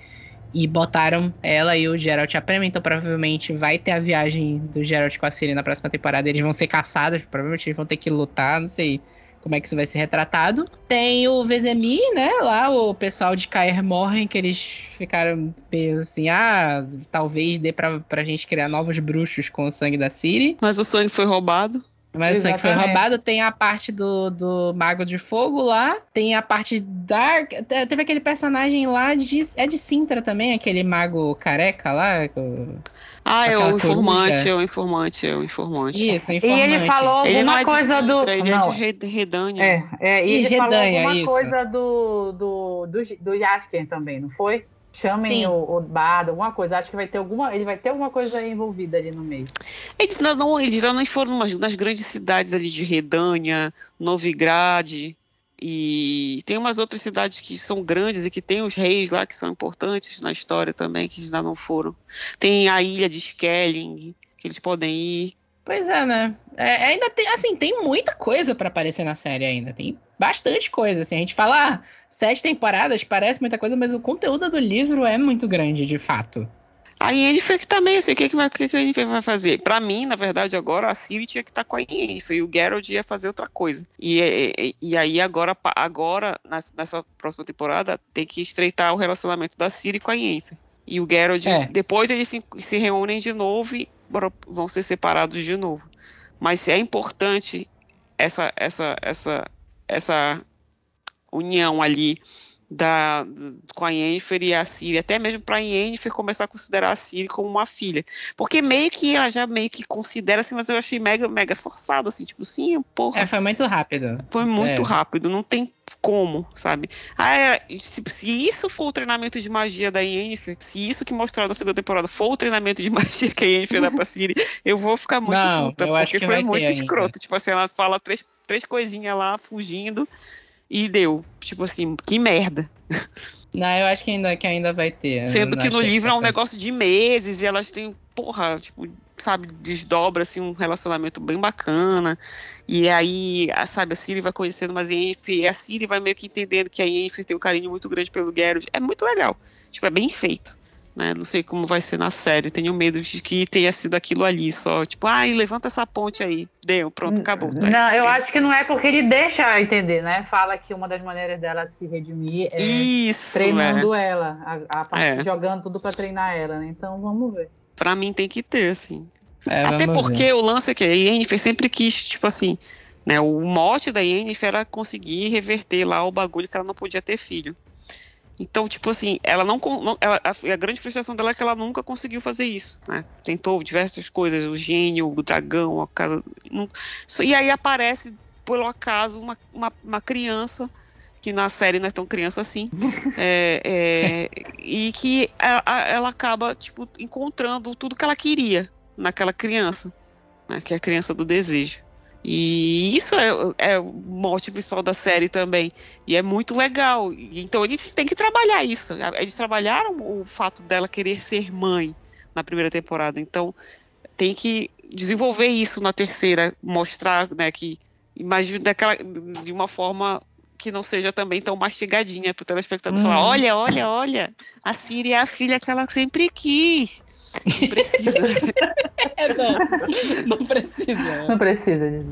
e botaram ela e o Geralt a prêmio, então provavelmente vai ter a viagem do Geralt com a Ciri na próxima temporada. Eles vão ser caçados, provavelmente eles vão ter que lutar, não sei como é que isso vai ser retratado. Tem o Vezemir, né, lá, o pessoal de Caer Morhen, que eles ficaram meio assim, ah, talvez dê pra, pra gente criar novos bruxos com o sangue da Ciri. Mas o sangue foi roubado. Mas o sangue foi Exatamente. roubado. Tem a parte do, do Mago de Fogo lá. Tem a parte da. te- Teve aquele personagem lá de. É de Sintra também, aquele mago careca lá. Ah, é o informante, é o informante, é o informante. Isso, E informante. ele falou Ele não alguma é de coisa do. Sintra, ele é Não, de Red- Redânia. É, é, e ele falou Redanha, alguma isso. coisa do, do, do, do Jasker também, não foi? Chamem Sim. o, o Bado, alguma coisa. Acho que vai ter alguma. Ele vai ter alguma coisa envolvida ali no meio. Eles ainda não, eles ainda não foram nas, nas grandes cidades ali de Redânia, Novigrad, e tem umas outras cidades que são grandes e que tem os reis lá que são importantes na história também, que ainda não foram. Tem a ilha de Skelling, que eles podem ir. Pois é, né? É, ainda tem, assim, tem muita coisa pra aparecer na série ainda. Tem bastante coisa, assim. A gente fala, ah, sete temporadas parece muita coisa, mas o conteúdo do livro é muito grande, de fato. A Yennefer que tá meio assim, o que, que, vai, o que, que a Yennefer vai fazer? Pra mim, na verdade, agora a Ciri tinha que estar com a Yennefer e o Geralt ia fazer outra coisa. E, e, e aí agora, agora nessa próxima temporada, tem que estreitar o relacionamento da Ciri com a Yennefer. E o Geralt, É. depois eles se, se reúnem de novo e vão ser separados de novo. Mas é importante essa, essa, essa, essa união ali da, com a Yennefer e a Ciri, até mesmo para a Yennefer começar a considerar a Ciri como uma filha. Porque meio que ela já meio que considera assim, mas eu achei mega, mega forçado, assim, tipo, sim, porra, É, foi muito rápido. foi muito é. rápido, não tem como, sabe? Ah, é, se, se isso for o treinamento de magia da Yennefer, se isso que mostraram na segunda temporada for o treinamento de magia que a Yennefer dá pra Ciri, eu vou ficar muito Não, puta, eu acho porque que foi muito ainda. escroto. Tipo assim, ela fala três, três coisinhas lá, fugindo, e deu. Tipo assim, que merda. Não, eu acho que ainda, que ainda vai ter. Sendo Não que no livro é um negócio de meses, e elas têm, porra, tipo, sabe, desdobra assim um relacionamento bem bacana. E aí, a- sabe, a Ciri vai conhecendo mais a Yennefer, e a Ciri vai meio que entendendo que a Yennefer tem um carinho muito grande pelo Geralt. É muito legal. Tipo, é bem feito. Né? Não sei como vai ser na série. Tenho medo de que tenha sido aquilo ali só. Tipo, ai, levanta essa ponte aí. Deu, pronto, acabou. tá? Não, eu É. acho que não é porque ele deixa entender, né? Fala que uma das maneiras dela se redimir é Isso, treinando é. ela, a, a parte É. jogando tudo pra treinar ela, né? Então vamos ver. Pra mim tem que ter, assim. É, Até porque ver. o lance é que a Yennefer sempre quis, tipo assim, né? O mote da Yennefer era conseguir reverter lá o bagulho que ela não podia ter filho. Então, tipo assim, ela não. ela- a, a grande frustração dela é que ela nunca conseguiu fazer isso, né? Tentou diversas coisas, o gênio, o dragão, a casa. não- e aí aparece, por um acaso, uma, uma, uma criança, que na série não é tão criança assim, é, é, e que a- a- ela acaba, tipo, encontrando tudo que ela queria naquela criança, né, que é a criança do desejo. E isso é, é o mote principal da série também. E é muito legal. Então eles têm que trabalhar isso. Eles trabalharam o fato dela querer ser mãe na primeira temporada. Então tem que desenvolver isso na terceira, mostrar, né, que imagina daquela de uma forma que não seja também tão mastigadinha para o telespectador falar, Uhum. olha, olha, olha, a Siri é a filha que ela sempre quis. Não precisa. É, não, não precisa. Não precisa disso.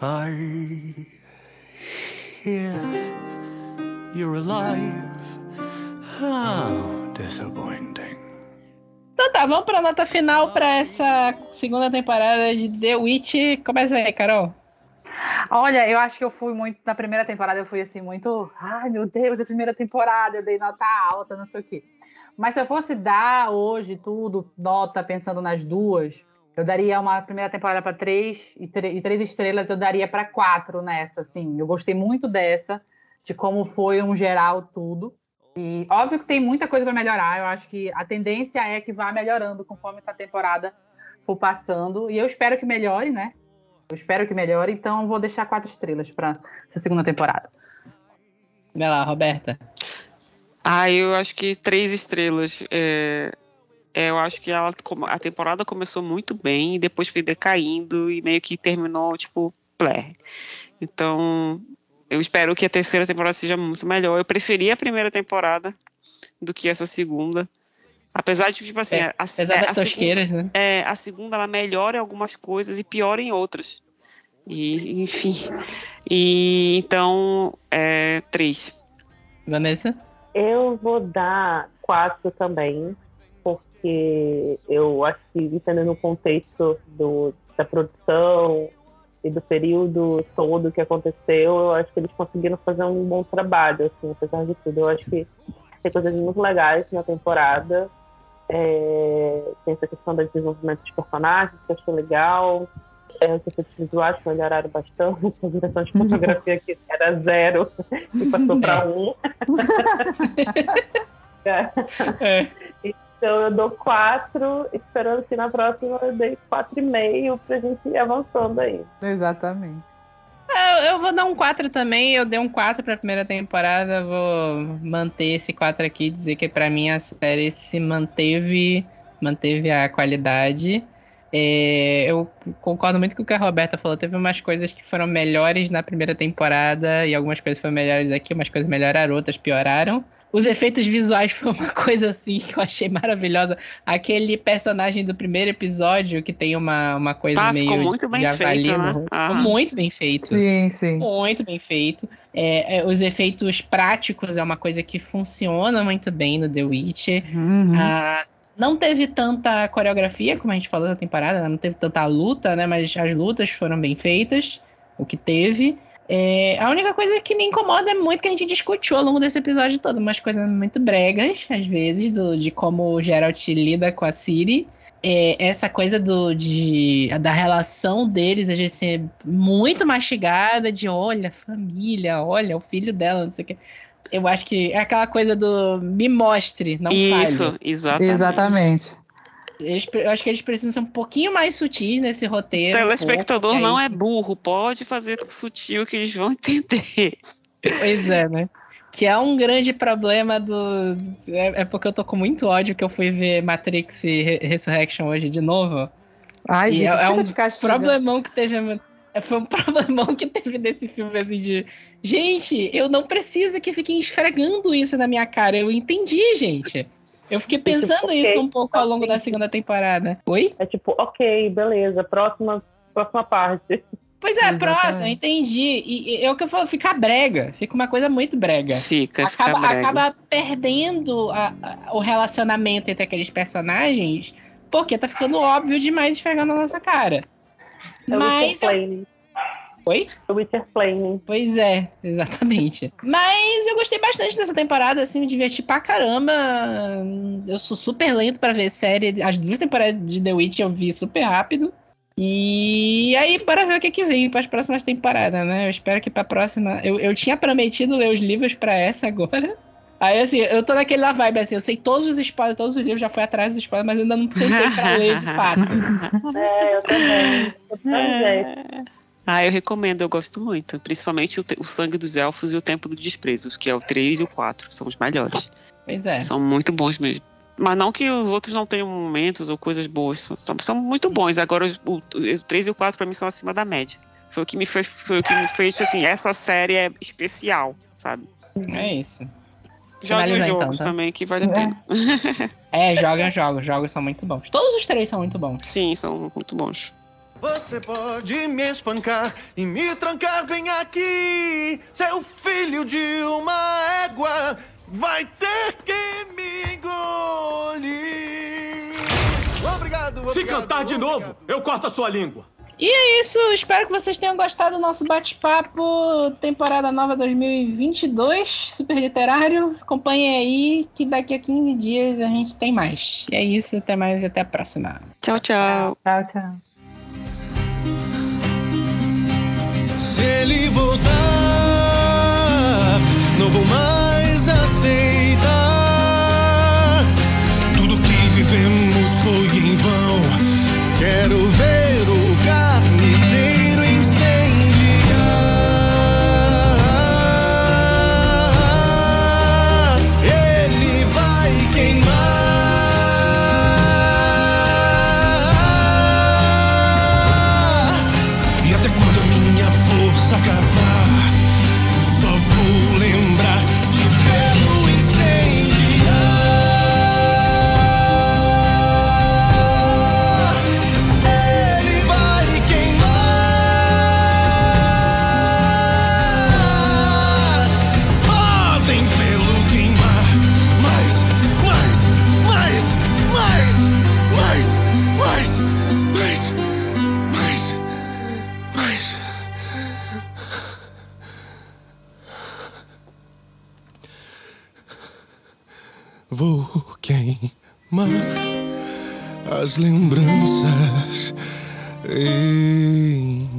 I hear you're alive. How disappointing. Então tá, vamos pra nota final pra essa segunda temporada de The Witch. Começa aí, Carol. Olha, eu acho que eu fui muito. Na primeira temporada eu fui assim, muito. Ai, meu Deus, a primeira temporada, eu dei nota alta, não sei o quê. Mas se eu fosse dar hoje tudo, nota pensando nas duas, eu daria uma primeira temporada para três e, e três estrelas, eu daria para quatro nessa, assim. Eu gostei muito dessa, de como foi um geral tudo. E óbvio que tem muita coisa para melhorar. Eu acho que a tendência é que vá melhorando conforme a temporada for passando. E eu espero que melhore, né? Eu espero que melhore, então eu vou deixar quatro estrelas para essa segunda temporada. Vai lá, Roberta. Ah, eu acho que três estrelas. É, é, eu acho que ela, a temporada começou muito bem e depois foi decaindo e meio que terminou, tipo, plé. Então, eu espero que a terceira temporada seja muito melhor. Eu preferi a primeira temporada do que essa segunda. Apesar de, tipo assim, É, a, Apesar é, das a segunda, né? é, a segunda ela melhora em algumas coisas e piora em outras. E, enfim. E então, é, três. Vanessa? Eu vou dar quatro também, porque eu acho que, entendendo o contexto do, da produção e do período todo que aconteceu, eu acho que eles conseguiram fazer um bom trabalho, assim, apesar de tudo. Eu acho que tem coisas muito legais na temporada. É, tem essa questão do desenvolvimento de personagens, que eu achei legal. É, os efeitos visuais melhoraram bastante. A direção de fotografia que era zero e passou para um. É. Então eu dou quatro, esperando que na próxima eu dei quatro e meio pra gente ir avançando aí. Exatamente. Eu, eu vou dar um 4 também. Eu dei um 4 pra primeira temporada. Vou manter esse 4 aqui. Dizer que pra mim a série se manteve. Manteve a qualidade. É, eu concordo muito com o que a Roberta falou. Teve umas coisas que foram melhores na primeira temporada. E algumas coisas foram melhores aqui. Umas coisas melhoraram, outras pioraram. Os efeitos visuais foi uma coisa assim que eu achei maravilhosa. Aquele personagem do primeiro episódio que tem uma, uma coisa Tá, meio ficou muito bem feito, né? Ficou Aham. muito bem feito. Sim, sim. Muito bem feito. É, é, os efeitos práticos é uma coisa que funciona muito bem no The Witcher. Uhum. Ah, não teve tanta coreografia, como a gente falou na temporada, né? não teve tanta luta, né? Mas as lutas foram bem feitas, o que teve. É, a única coisa que me incomoda é muito que a gente discutiu ao longo desse episódio todo, umas coisas muito bregas, às vezes, do, de como o Geralt lida com a Ciri. É, essa coisa do, de, da relação deles, a gente ser muito mastigada, de olha, família, olha, o filho dela, não sei o que. Eu acho que é aquela coisa do me mostre, não fale. Isso, exatamente. Exatamente. Eles, eu acho que eles precisam ser um pouquinho mais sutis nesse O roteiro. telespectador um pouco, não é burro, pode fazer sutil que eles vão entender. Pois é, né? Que é um grande problema do. É, é porque eu tô com muito ódio que eu fui ver Matrix e Re- Resurrection hoje de novo. Ai, E gente, é- é um. Problemão que teve. é, Foi um problemão que teve nesse filme, assim, de. Gente, eu não preciso que fiquem esfregando isso na minha cara. Eu entendi, gente. Eu fiquei pensando ok, isso um pouco ao longo da ok. segunda temporada. Oi? É tipo, ok, beleza, próxima, próxima parte. Pois é, Exatamente. próximo, eu entendi. E, e é o que eu falo, fica brega. Fica uma coisa muito brega. Fica, fica Acaba, brega. acaba perdendo a- a- o relacionamento entre aqueles personagens porque tá ficando óbvio demais esfregando na nossa cara. Mas. Eu- Plane. Oi? O Witcher Plane. Pois é, exatamente. Mas eu gostei bastante dessa temporada, assim, me diverti pra caramba. Eu sou super lento pra ver série. As duas temporadas de The Witch eu vi super rápido. E aí, bora ver o que, que vem para as próximas temporadas, né? Eu espero que pra próxima. Eu, eu tinha prometido ler os livros pra essa agora. Aí, assim, eu tô naquela vibe, assim, eu sei todos os spoilers, todos os livros, já fui atrás dos spoilers, mas ainda não sentei pra ler de fato. É, eu também. Eu também. Ah, eu recomendo, eu gosto muito. Principalmente o, o Sangue dos Elfos e o Tempo do Desprezo, que é o 3 e o 4. São os melhores. Pois é. São muito bons mesmo. Mas não que os outros não tenham momentos ou coisas boas. São, são- muito bons. Agora, os- o, o 3 e o 4 pra mim são acima da média. Foi o que me fez, foi o que me fez assim, essa série é especial, sabe? É isso. Jogue os Finalizar, jogos então, tá? também, que vale a É. pena. É, jogam jogos, jogos são muito bons. Todos os três são muito bons. Sim, são muito bons. Você pode me espancar e me trancar bem aqui. Seu filho de uma égua vai ter que me engolir. Obrigado, obrigado. Se cantar de obrigado. novo, eu corto a sua língua. E é isso, espero que vocês tenham gostado do nosso bate-papo, temporada nova 2022, super literário. Acompanhem aí que daqui a 15 dias a gente tem mais. E é isso, até mais e até a próxima. Tchau, tchau. Tchau, tchau. Se ele voltar, não vou mais aceitar. Tudo que vivemos foi em vão. Quero ver Vou queimar as lembranças. Enfim.